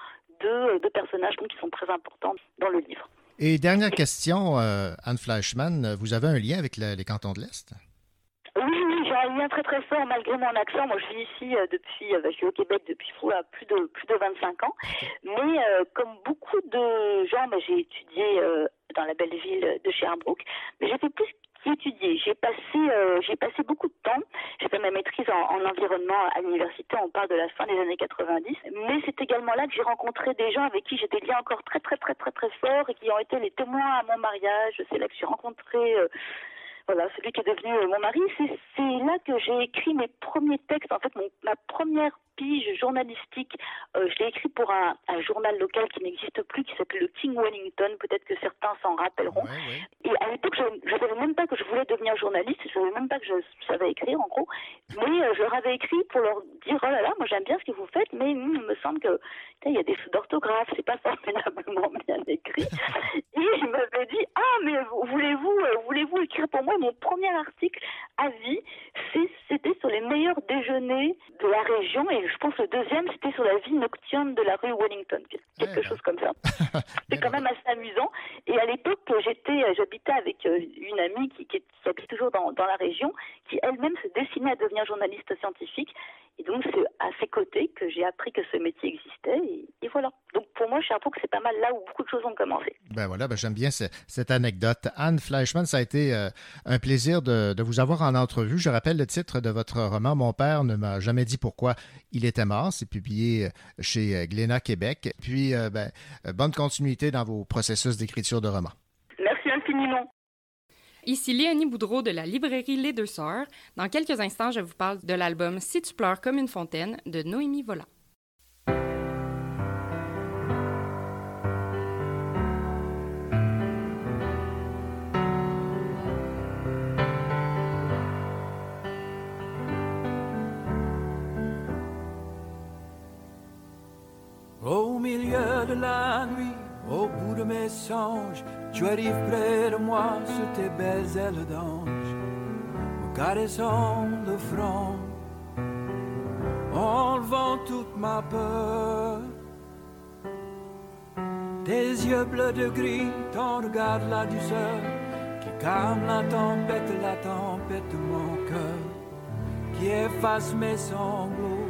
de, de personnages donc, qui sont très importants dans le livre. Et dernière question, euh, Anne Fleischmann, vous avez un lien avec la- les cantons de l'Est? Oui, oui, j'ai un lien très très fort malgré mon accent. Moi, je vis ici euh, depuis, euh, bah, je suis au Québec depuis plus de plus de 25 ans. Mais euh, comme beaucoup de gens, bah, j'ai étudié dans la belle ville de Sherbrooke. Mais fait plus qu'étudier. J'ai passé j'ai passé beaucoup de temps. J'ai fait ma maîtrise en, en environnement à l'université. On parle de la fin des années 90. Mais c'est également là que j'ai rencontré des gens avec qui j'ai des liens encore très très très très très forts et qui ont été les témoins à mon mariage. C'est là que j'ai rencontré euh, voilà, celui qui est devenu euh, mon mari, c'est là que j'ai écrit mes premiers textes. En fait, mon- ma première pige journalistique, euh, je l'ai écrit pour un, un journal local qui n'existe plus, qui s'appelle le King Wellington. Peut-être que certains s'en rappelleront. Et à l'époque, je ne savais même pas que je voulais devenir journaliste. Je ne savais même pas que je savais écrire, en gros. Mais euh, je leur avais écrit pour leur dire, oh là là, moi j'aime bien ce que vous faites, mais hum, il me semble que il y a des fautes d'orthographe, c'est pas formidablement bien écrit. Et il m'avait dit, ah, mais vous- voulez-vous euh, voulez-vous écrire pour moi mon premier article à vie C'était sur les meilleurs déjeuners de la région et je pense le deuxième, c'était sur la vie nocturne de la rue Wellington, quelque chose comme ça. C'est quand même assez amusant. Et à l'époque, j'étais, euh, j'habitais avec euh, une amie qui, qui, qui habite toujours dans, dans la région, qui elle-même se destinait à devenir journaliste scientifique. Et donc, c'est à ses côtés que j'ai appris que ce métier existait. Et, voilà. Donc, pour moi, Sherbrooke, c'est pas mal là où beaucoup de choses ont commencé. Ben voilà, ben j'aime bien ce- cette anecdote. Anne Fleischmann, ça a été euh, un plaisir de, vous avoir en entrevue. Je rappelle le titre de votre roman Mon père ne m'a jamais dit pourquoi il était mort. C'est publié euh, chez euh, Glénat Québec. Puis, ben, bonne continuité dans vos processus d'écriture de romans. Ici Léonie Boudreau de la librairie Les Deux Sœurs. Dans quelques instants, je vous parle de l'album Si tu pleures comme une fontaine de Noémie Vola. Au milieu de la nuit, au bout de mes songes, tu arrives près de moi sur tes belles ailes d'ange, me caressant le front, enlevant toute ma peur. Tes yeux bleus de gris, ton regard la douceur, qui calme la tempête, la tempête de mon cœur, qui efface mes sanglots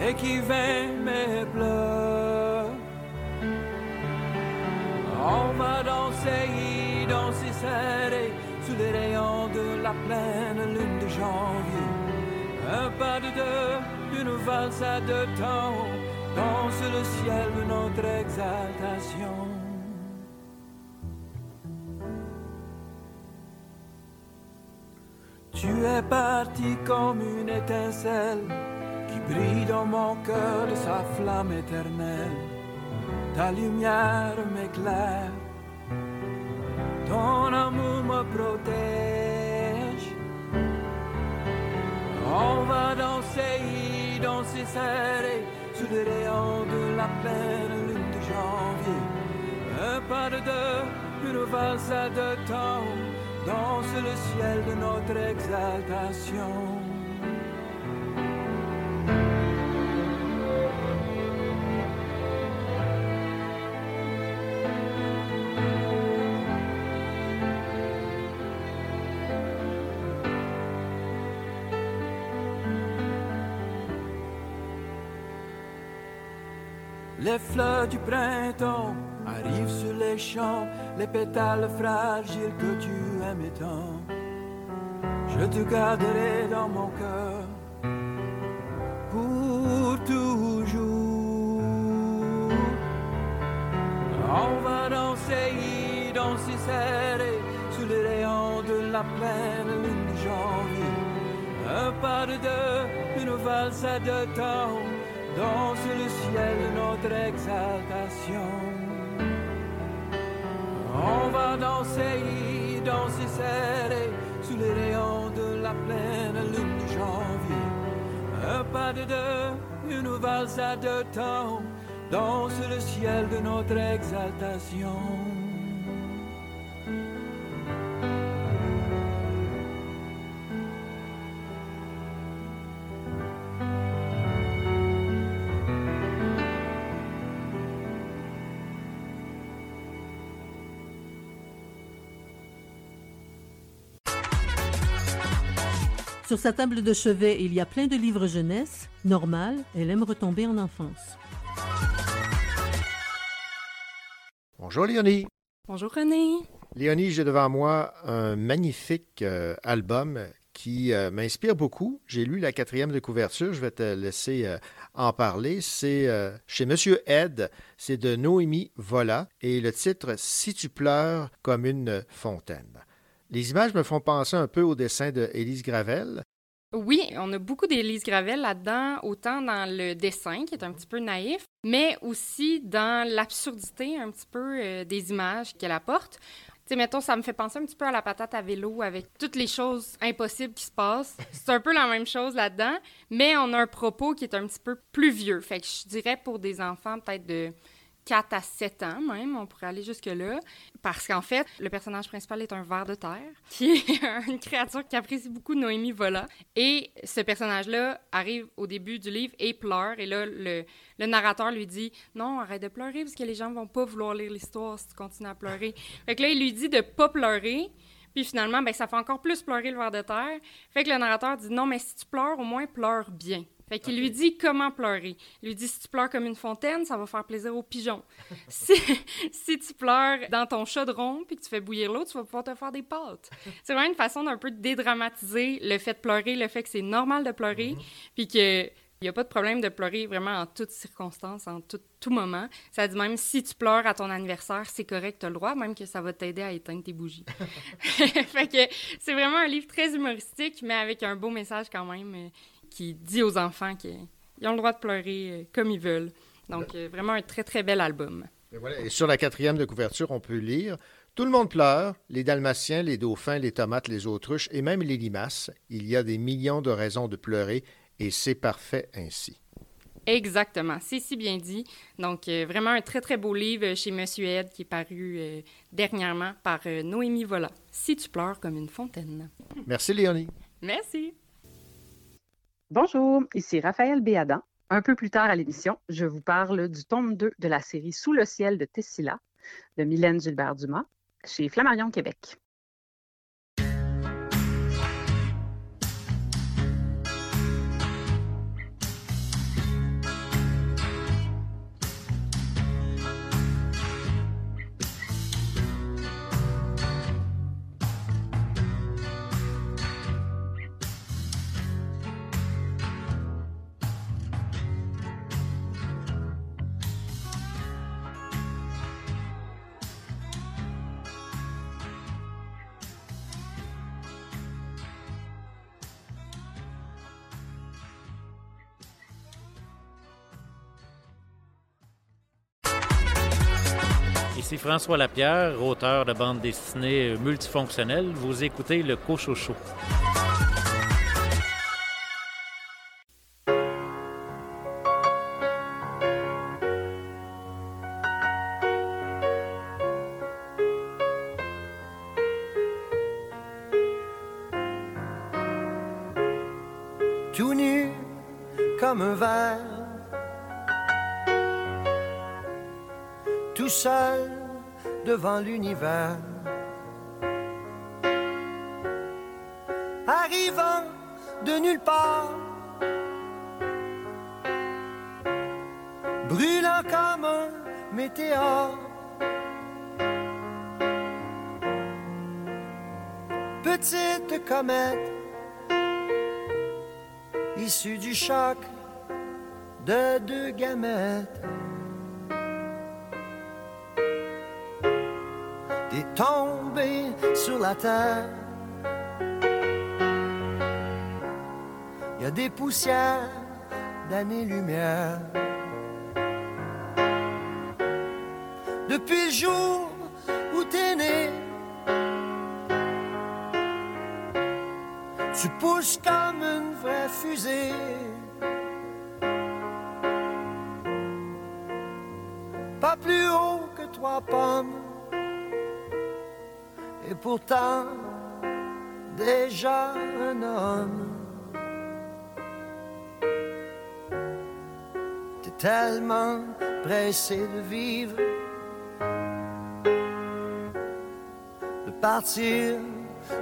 et qui vain mes pleurs. On va danser, danser serré sous les rayons de la pleine lune de janvier. Un pas de deux, une valse à deux temps, danse le ciel de notre exaltation. Tu es parti comme une étincelle qui brille dans mon cœur de sa flamme éternelle. Ta lumière m'éclaire, ton amour me protège. On va danser, danser serré sous les rayons de la pleine lune de janvier. Un pas de deux, une valse deux temps, danse le ciel de notre exaltation. Les fleurs du printemps arrivent sur les champs, les pétales fragiles que tu aimais tant. Je te garderai dans mon cœur pour toujours. On va danser, danser serré sous les rayons de la pleine lune de janvier. Un pas de deux, une valse à deux temps danse le ciel de notre exaltation. On va danser, danser serré sous les rayons de la pleine lune de janvier. Un pas de deux, une valse à deux temps, danse le ciel de notre exaltation. Sur sa table de chevet, il y a plein de livres jeunesse. Normal, elle aime retomber en enfance. Bonjour Léonie. Bonjour René. Léonie, j'ai devant moi un magnifique euh, album qui euh, m'inspire beaucoup. J'ai lu la quatrième de couverture, je vais te laisser euh, en parler. C'est chez Monsieur Ed, c'est de Noémie Vola et le titre Si tu pleures comme une fontaine. Les images me font penser un peu au dessin de Élise Gravel. Oui, on a beaucoup d'Élise Gravel là-dedans, autant dans le dessin, qui est un petit peu naïf, mais aussi dans l'absurdité un petit peu euh, des images qu'elle apporte. Tu sais, mettons, ça me fait penser un petit peu à la patate à vélo avec toutes les choses impossibles qui se passent. C'est un peu la même chose là-dedans, mais on a un propos qui est un petit peu plus vieux. Fait que je dirais pour des enfants peut-être de 4 à 7 ans même, on pourrait aller jusque-là, parce qu'en fait, le personnage principal est un ver de terre, qui est une créature qui apprécie beaucoup Noémie Vola. Et ce personnage-là arrive au début du livre et pleure, et là, le, le, narrateur lui dit « Non, arrête de pleurer, parce que les gens vont pas vouloir lire l'histoire si tu continues à pleurer. » Fait que là, il lui dit de pas pleurer, puis finalement, ben, ça fait encore plus pleurer le ver de terre. Fait que le narrateur dit « Non, mais si tu pleures, au moins pleure bien. » Fait qu'il lui dit comment pleurer. Il lui dit si tu pleures comme une fontaine, ça va faire plaisir aux pigeons. si, si tu pleures dans ton chaudron puis que tu fais bouillir l'eau, tu vas pouvoir te faire des pâtes. C'est vraiment une façon d'un peu dédramatiser le fait de pleurer, le fait que c'est normal de pleurer, mhm. puis que il n'y a pas de problème de pleurer vraiment en toutes circonstances, en tout, tout moment. Ça dit même si tu pleures à ton anniversaire, c'est correct, tu as le droit, même que ça va t'aider à éteindre tes bougies. fait que c'est vraiment un livre très humoristique, mais avec un beau message quand même euh, qui dit aux enfants qu'ils ont le droit de pleurer euh, comme ils veulent. Donc, euh, vraiment un très, très bel album. Et, sur la quatrième de couverture, on peut lire Tout le monde pleure, les dalmatiens, les dauphins, les tomates, les autruches et même les limaces. Il y a des millions de raisons de pleurer et c'est parfait ainsi. Exactement, c'est si bien dit. Donc, euh, vraiment un très, très beau livre chez Monsieur Ed qui est paru dernièrement par Noémie Vola. Si tu pleures comme une fontaine. Merci, Léonie. Merci. Bonjour, ici Raphaël Béadan. Un peu plus tard à l'émission, je vous parle du tome 2 de la série Sous le ciel de Tessila de Mylène Gilbert-Dumas chez Flammarion Québec. Ici François Lapierre, auteur de bande dessinée multifonctionnelle. Vous écoutez le Cochocho. La terre. Il y a des poussières d'années-lumière. Depuis le jour où t'es né, tu pousses comme une vraie fusée. pas plus haut que trois pommes. Pourtant, déjà un homme. T'es tellement pressé de vivre, de partir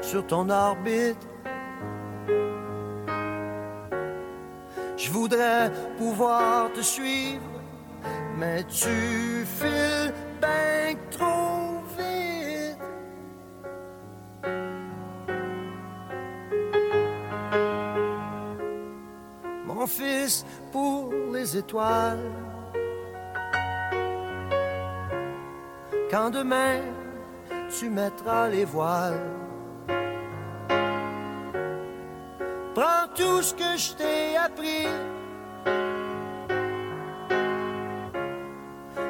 sur ton orbite. Je voudrais pouvoir te suivre, mais tu Quand demain tu mettras les voiles. Prends tout ce que je t'ai appris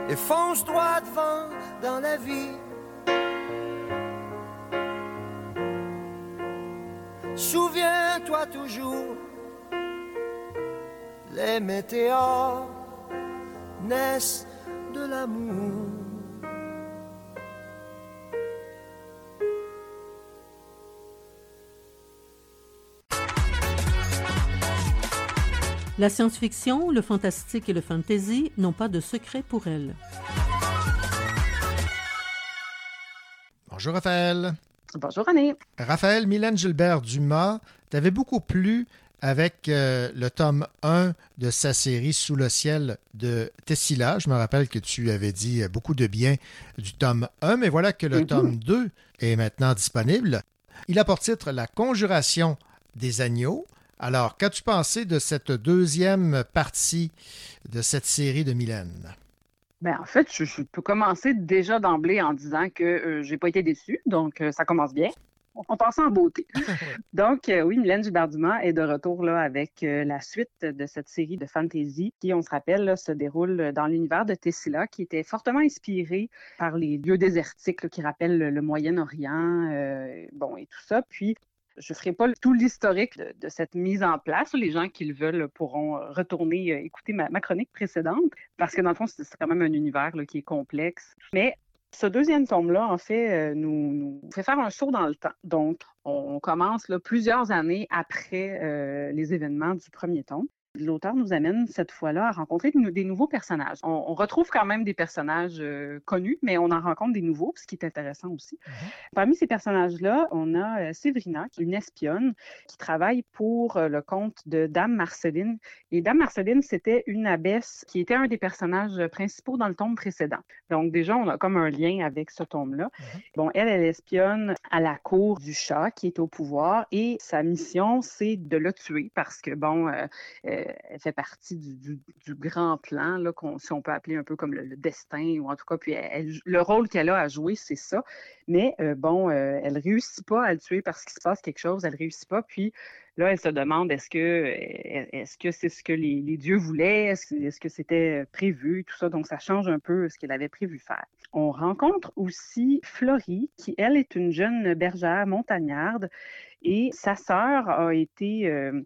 et fonce droit devant dans la vie. Souviens-toi toujours, les météores naissent de l'amour. La science-fiction, le fantastique et le fantasy n'ont pas de secret pour elle. Bonjour Raphaël. Bonjour René. Raphaël, Mylène Gilbert Dumas, t'avais beaucoup plu avec euh, le tome 1 de sa série Sous le ciel de Tessila. Je me rappelle que tu avais dit beaucoup de bien du tome 1, mais voilà que le Mhm. tome 2 est maintenant disponible. Il a pour titre La conjuration des agneaux. Alors, qu'as-tu pensé de cette deuxième partie de cette série de Mylène? Ben, en fait, je, je peux commencer déjà d'emblée en disant que euh, j'ai pas été déçue, donc euh, ça commence bien. On passe en beauté. Donc, euh, oui, Mylène Gilbert-Dumas est de retour là, avec euh, la suite de cette série de fantasy qui, on se rappelle, là, se déroule dans l'univers de Tessila, qui était fortement inspiré par les lieux désertiques là, qui rappellent le, le Moyen-Orient, euh, bon, et tout ça. Puis, je ne ferai pas tout l'historique de, de cette mise en place. Les gens qui le veulent pourront retourner euh, écouter ma, ma chronique précédente, parce que dans le fond, c'est c'est quand même un univers là, qui est complexe. Mais ce deuxième tome-là, en fait, euh, nous, fait faire un saut dans le temps. Donc, on commence plusieurs années après euh, les événements du premier tome. L'auteur nous amène cette fois-là à rencontrer des nouveaux personnages. On, on retrouve quand même des personnages euh, connus, mais on en rencontre des nouveaux, ce qui est intéressant aussi. Parmi ces personnages-là, on a euh, Séverina, qui est une espionne qui travaille pour euh, le compte de Dame Marceline. Et Dame Marceline, c'était une abbesse qui était un des personnages principaux dans le tome précédent. Donc déjà, on a comme un lien avec ce tome-là. Bon, elle, elle espionne à la cour du chat qui est au pouvoir et sa mission, c'est de le tuer parce que, bon, euh, elle fait partie du, grand plan, si on peut appeler un peu comme le, destin, ou en tout cas, puis le rôle qu'elle a à jouer, c'est ça. Mais euh, bon, euh, elle réussit pas à le tuer parce qu'il se passe quelque chose, elle réussit pas, puis là, elle se demande est-ce que est-ce que c'est ce que les, dieux voulaient, est-ce que c'était prévu, tout ça, donc ça change un peu ce qu'elle avait prévu faire. On rencontre aussi Florie, qui, elle, est une jeune bergère montagnarde, et sa sœur a été euh,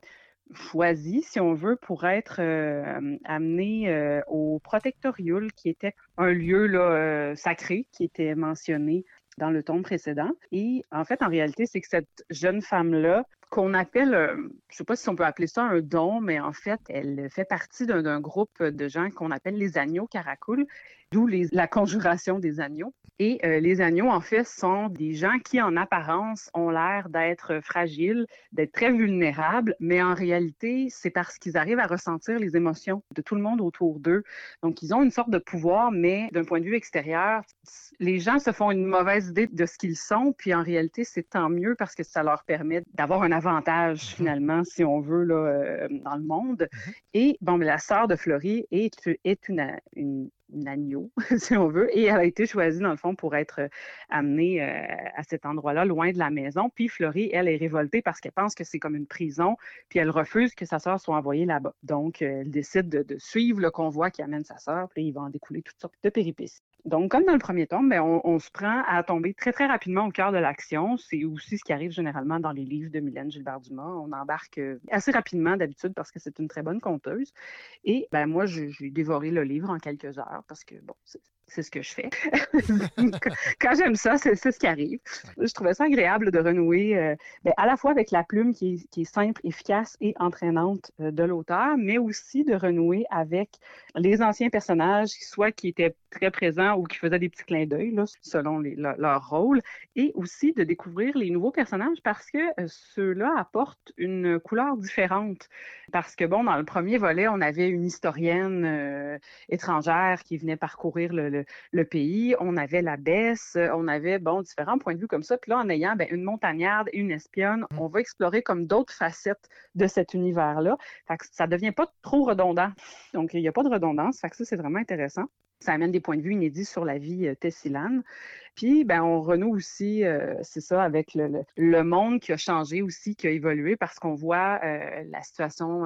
choisie, si on veut, pour être euh, amenée euh, au Protectoriul, qui était un lieu là, sacré qui était mentionné dans le tome précédent. Et en fait, en réalité, c'est que cette jeune femme-là, qu'on appelle, je ne sais pas si on peut appeler ça un don, mais en fait, elle fait partie d'un d'un groupe de gens qu'on appelle les agneaux caracoul, d'où les- la conjuration des agneaux. Et euh, les agneaux, en fait, sont des gens qui, en apparence, ont l'air d'être fragiles, d'être très vulnérables, mais en réalité, c'est parce qu'ils arrivent à ressentir les émotions de tout le monde autour d'eux. Donc, ils ont une sorte de pouvoir, mais d'un point de vue extérieur, les gens se font une mauvaise idée de ce qu'ils sont, puis en réalité, c'est tant mieux parce que ça leur permet d'avoir un avantage, finalement, si on veut, là, euh, dans le monde. Et, bon, mais la sœur de Florie est, est une, une agneau, si on veut, et elle a été choisie, dans le fond, pour être euh, amenée euh, à cet endroit-là, loin de la maison. Puis Florie, elle, est révoltée parce qu'elle pense que c'est comme une prison, puis elle refuse que sa sœur soit envoyée là-bas. Donc, euh, elle décide de, de suivre le convoi qui amène sa sœur, puis il va en découler toutes sortes de péripéties. Donc, comme dans le premier tome, ben, on, se prend à tomber très, très rapidement au cœur de l'action. C'est aussi ce qui arrive généralement dans les livres de Mylène Gilbert-Dumas. On embarque euh, assez rapidement d'habitude parce que c'est une très bonne conteuse. Et ben, moi, j'ai dévoré le livre en quelques heures parce que, bon, c'est- ce que je fais. Quand j'aime ça, c'est ce qui arrive. Je trouvais ça agréable de renouer euh, ben, à la fois avec la plume qui est, simple, efficace et entraînante euh, de l'auteur, mais aussi de renouer avec les anciens personnages, soit qui étaient très présents ou qui faisaient des petits clins d'œil selon leur rôle, et aussi de découvrir les nouveaux personnages parce que euh, ceux-là apportent une couleur différente. Parce que, bon, dans le premier volet, on avait une historienne étrangère qui venait parcourir le le, pays. On avait la baisse, on avait, bon, différents points de vue comme ça. Puis là, en ayant ben, une montagnarde et une espionne, mmh. on va explorer comme d'autres facettes de cet univers-là. ça ne devient pas trop redondant. Donc, il n'y a pas de redondance. Fait que ça, c'est vraiment intéressant. Ça amène des points de vue inédits sur la vie euh, tessilane. Puis, ben, on renoue aussi, euh, c'est ça, avec le, monde qui a changé aussi, qui a évolué, parce qu'on voit euh, la situation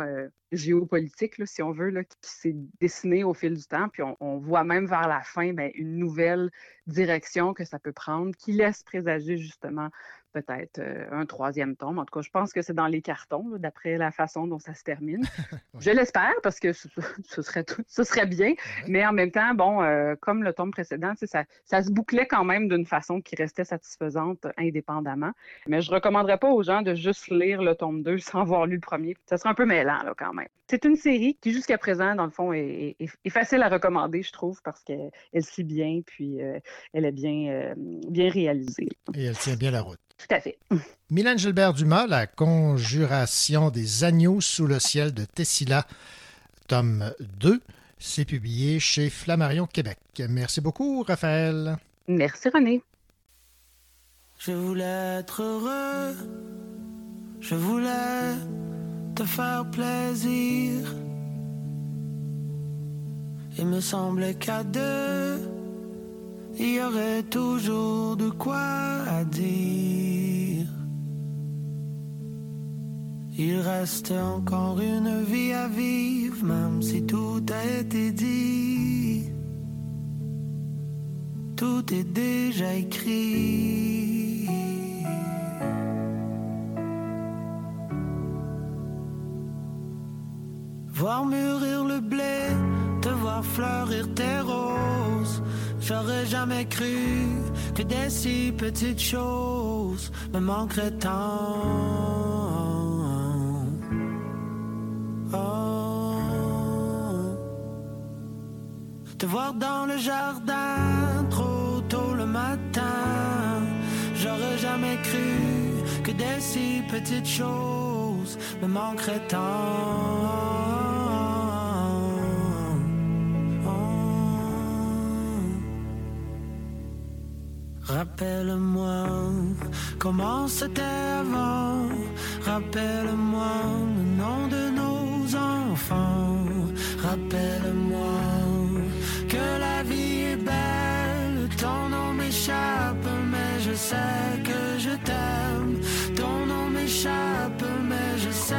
géopolitique, si on veut, là, qui, s'est dessinée au fil du temps. Puis, on, voit même vers la fin ben, une nouvelle direction que ça peut prendre, qui laisse présager justement peut-être euh, un troisième tome. En tout cas, je pense que c'est dans les cartons, d'après la façon dont ça se termine. Je l'espère parce que ce, serait ce serait bien. Mais en même temps, bon, euh, comme le tome précédent, ça, ça se bouclait quand même d'une façon qui restait satisfaisante indépendamment. Mais je ne recommanderais pas aux gens de juste lire le tome 2 sans avoir lu le premier. Ça serait un peu mêlant, là, quand même. C'est une série qui, jusqu'à présent, dans le fond, est, facile à recommander, je trouve, parce qu'elle suit bien, puis euh, elle est bien, bien réalisée. Et elle tient bien la route. Tout à fait. Mylène Gilbert Dumas, La conjuration des agneaux sous le ciel de Tessila, tome 2. C'est publié chez Flammarion Québec. Merci beaucoup, Raphaël. Merci, René. Je voulais être heureux. Je voulais te faire plaisir. Il me semblait qu'à deux il y aurait toujours de quoi dire. Il reste encore une vie à vivre, même si tout a été dit. Tout est déjà écrit. Voir mûrir le blé, te voir fleurir tes roses J'aurais jamais cru que des si petites choses me manqueraient tant. Oh. Te voir dans le jardin trop tôt le matin. J'aurais jamais cru que des si petites choses me manqueraient tant. Rappelle-moi comment c'était avant. Rappelle-moi le nom de nos enfants. Rappelle-moi que la vie est belle. Ton nom m'échappe, mais je sais que je t'aime. Ton nom m'échappe, mais je sais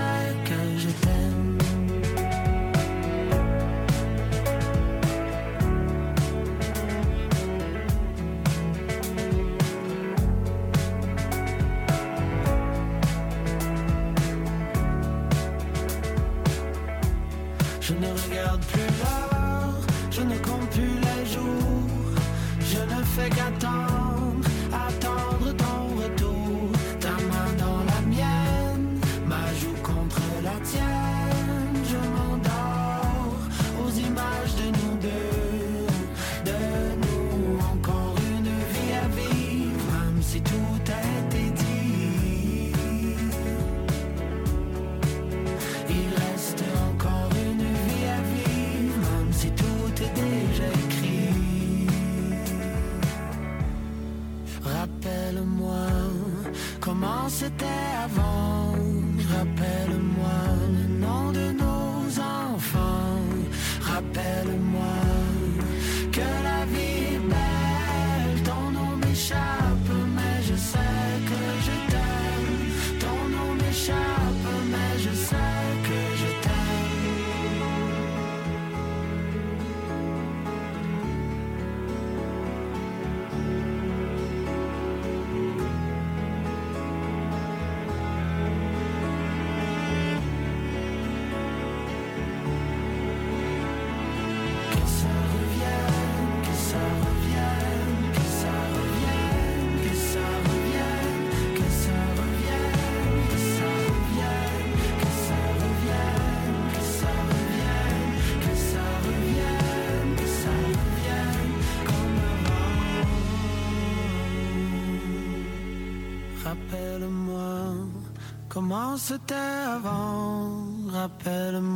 comment c'était avant. Rappelle-moi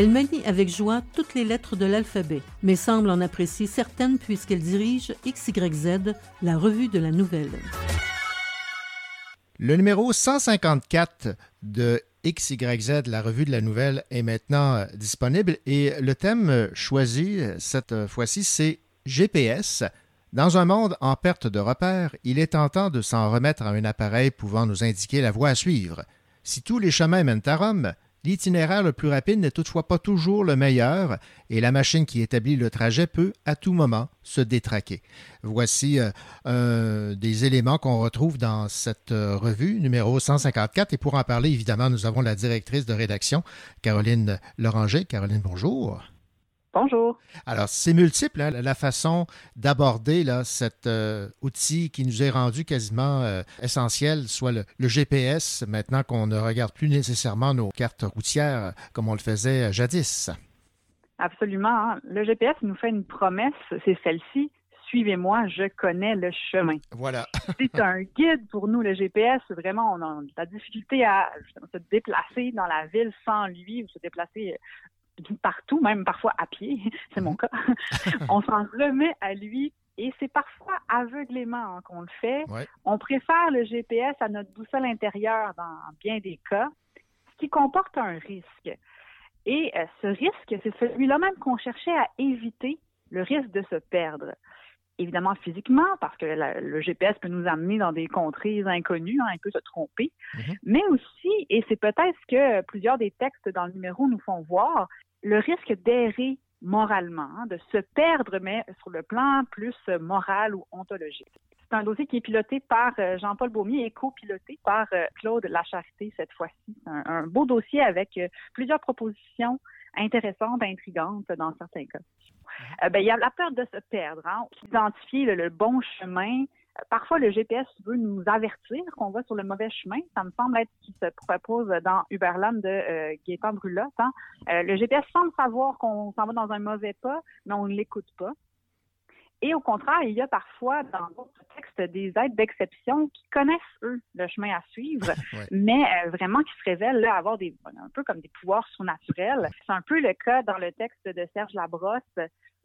Elle manie avec joie toutes les lettres de l'alphabet, mais semble en apprécier certaines puisqu'elle dirige XYZ, la revue de la nouvelle. Le numéro 154 de XYZ, la revue de la nouvelle, est maintenant euh, disponible et le thème euh, choisi euh, cette fois-ci, c'est GPS. Dans un monde en perte de repères, il est tentant de s'en remettre à un appareil pouvant nous indiquer la voie à suivre. Si tous les chemins mènent à Rome, l'itinéraire le plus rapide n'est toutefois pas toujours le meilleur et la machine qui établit le trajet peut à tout moment se détraquer. Voici euh, un des éléments qu'on retrouve dans cette euh, revue numéro 154 et pour en parler, évidemment, nous avons la directrice de rédaction, Caroline Loranger. Caroline, bonjour. Bonjour. Alors, c'est multiple, hein, la façon d'aborder là, cet euh, outil qui nous est rendu quasiment euh, essentiel, soit le, le GPS, maintenant qu'on ne regarde plus nécessairement nos cartes routières euh, comme on le faisait jadis. Absolument. hein. Le GPS nous fait une promesse, c'est celle-ci. Suivez-moi, je connais le chemin. Voilà. C'est un guide pour nous, le GPS. Vraiment, on a de la difficulté à se déplacer dans la ville sans lui ou se déplacer partout, même parfois à pied. C'est mon cas. on s'en remet à lui et c'est parfois aveuglément hein, qu'on le fait. Ouais. On préfère le GPS à notre boussole intérieure dans bien des cas, ce qui comporte un risque. Et euh, ce risque, c'est celui-là même qu'on cherchait à éviter, le risque de se perdre. Évidemment physiquement, parce que la- le GPS peut nous amener dans des contrées inconnues, hein, il peut se tromper, mais aussi, et c'est peut-être ce que plusieurs des textes dans le numéro nous font voir, le risque d'errer moralement, hein, de se perdre, mais sur le plan plus moral ou ontologique. C'est un dossier qui est piloté par euh, Jean-Paul Baumier et copiloté par euh, Claude Lacharité cette fois-ci. C'est un, un beau dossier avec euh, plusieurs propositions intéressantes, intrigantes dans certains cas. Euh, ben, il y a la peur de se perdre, hein, identifier le, le bon chemin. Euh, Parfois, le GPS veut nous avertir qu'on va sur le mauvais chemin. Ça me semble être ce qui se propose dans Uberland de euh, Gaétan Brulotte. hein. Euh, le GPS semble savoir qu'on s'en va dans un mauvais pas, mais on ne l'écoute pas. Et au contraire, il y a parfois dans d'autres textes des aides d'exception qui connaissent, eux, le chemin à suivre, mais euh, vraiment qui se révèlent là, avoir des, un peu comme des pouvoirs surnaturels. C'est un peu le cas dans le texte de Serge Labrosse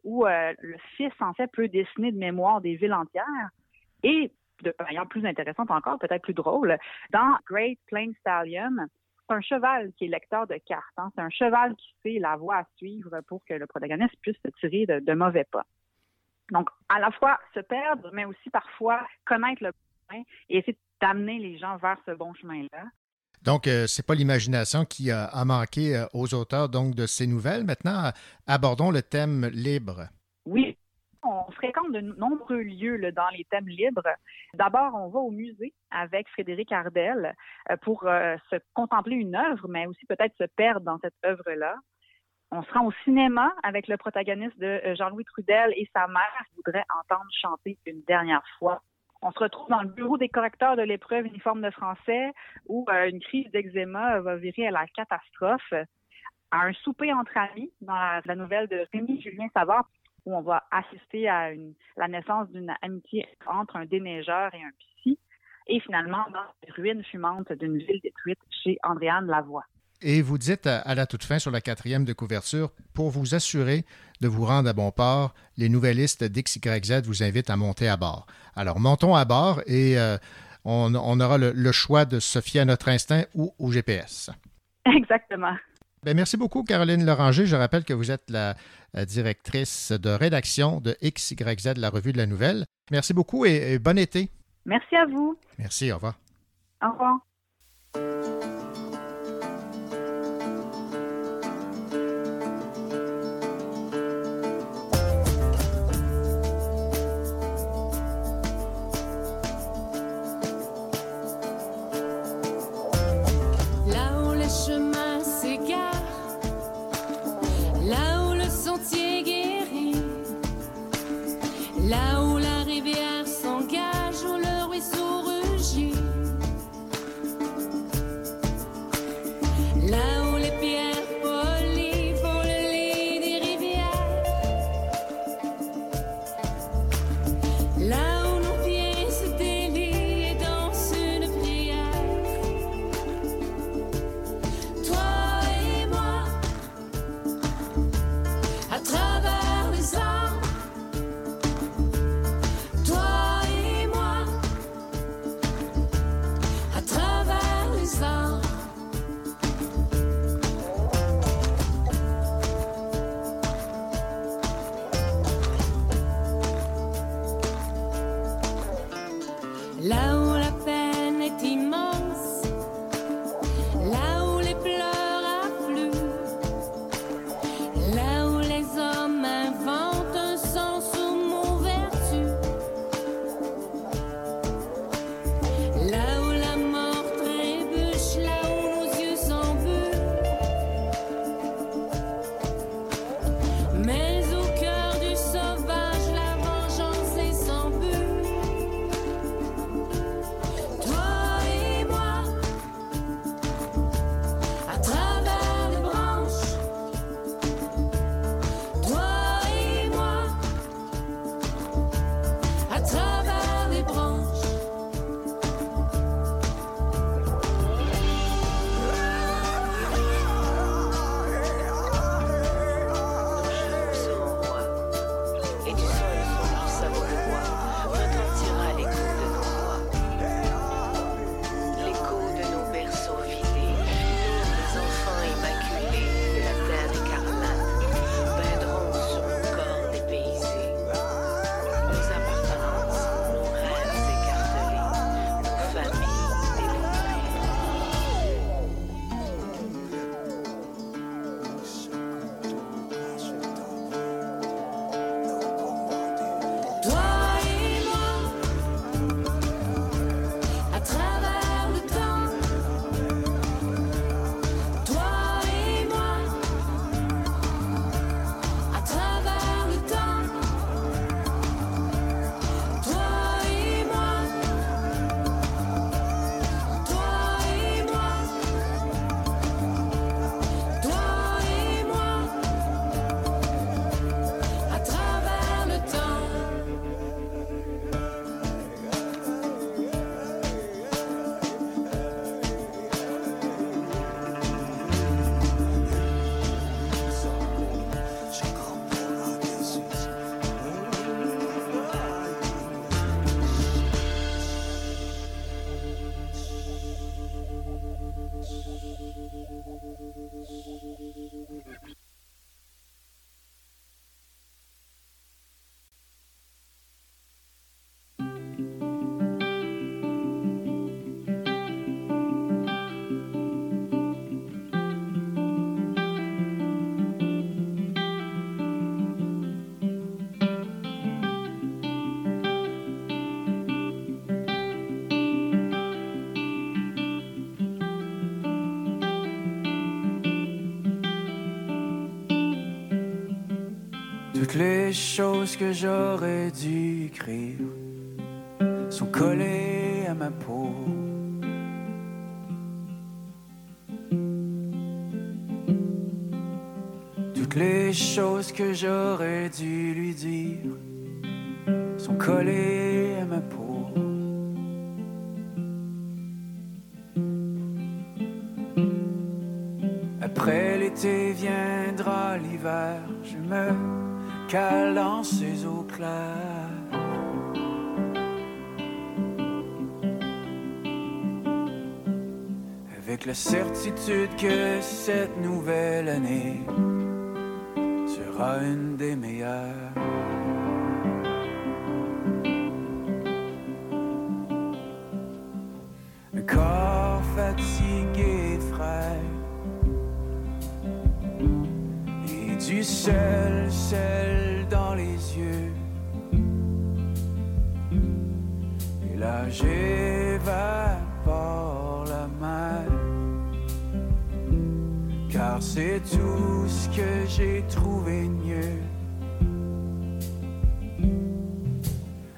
où euh, le fils, en fait, peut dessiner de mémoire des villes entières. Et, de manière plus intéressante encore, peut-être plus drôle, dans Great Plain Stallion, c'est un cheval qui est lecteur de cartes. hein. C'est un cheval qui sait la voie à suivre pour que le protagoniste puisse se tirer de, de mauvais pas. Donc, à la fois se perdre, mais aussi parfois connaître le bon chemin et essayer d'amener les gens vers ce bon chemin-là. Donc, euh, c'est pas l'imagination qui a, a manqué euh, aux auteurs donc, de ces nouvelles. Maintenant, abordons le thème libre. Oui, on fréquente de nombreux lieux là, dans les thèmes libres. D'abord, on va au musée avec Frédéric Ardel euh, pour euh, se contempler une œuvre, mais aussi peut-être se perdre dans cette œuvre-là. On se rend au cinéma avec le protagoniste de euh, Jean-Louis Trudel et sa mère qui voudrait entendre chanter une dernière fois. On se retrouve dans le bureau des correcteurs de l'épreuve uniforme de français où euh, une crise d'eczéma va virer à la catastrophe. À un souper entre amis dans la, nouvelle de Rémi Julien Savard où on va assister à la naissance d'une amitié entre un déneigeur et un psy. Et finalement, dans les ruines fumantes d'une ville détruite chez Andréane Lavoie. Et vous dites à, à la toute fin sur la quatrième de couverture, pour vous assurer de vous rendre à bon port, les nouvellistes d'XYZ vous invitent à monter à bord. Alors, montons à bord et euh, on, on aura le, le choix de se fier à notre instinct ou au GPS. Exactement. Ben, merci beaucoup, Caroline Loranger. Je rappelle que vous êtes la, la directrice de rédaction de XYZ, la revue de la nouvelle. Merci beaucoup et, et bon été. Merci à vous. Merci, au revoir. Au revoir. Choses que j'aurais dû écrire sont collées à ma peau. Toutes les choses que j'aurais dû lui dire sont collées à ma peau. Après l'été viendra l'hiver, je me cale dans ses eaux. Avec la certitude que cette nouvelle année sera une des meilleures. Du seul, seul dans les yeux. Et là j'évapore la mer, car c'est tout ce que j'ai trouvé mieux.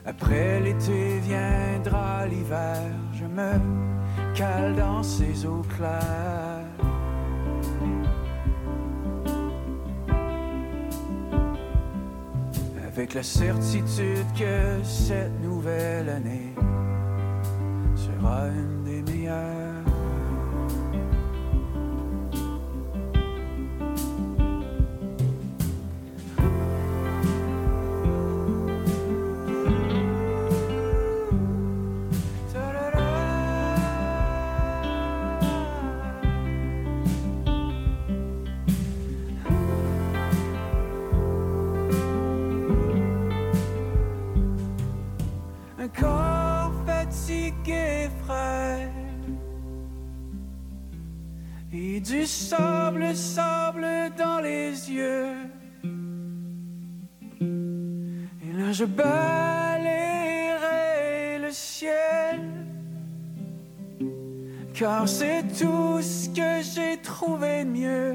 Après l'été viendra l'hiver, je me cale dans ces eaux claires. Avec la certitude que cette nouvelle année sera une je balayerai le ciel, car c'est tout ce que j'ai trouvé de mieux.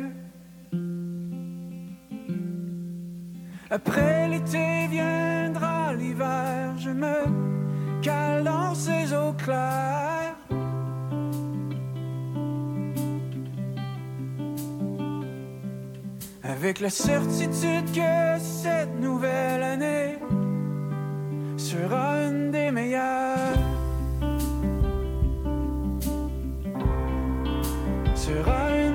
Après l'été viendra l'hiver, je me cale dans ces eaux claires. Avec la certitude que cette nouvelle année sera une des meilleures. Sera une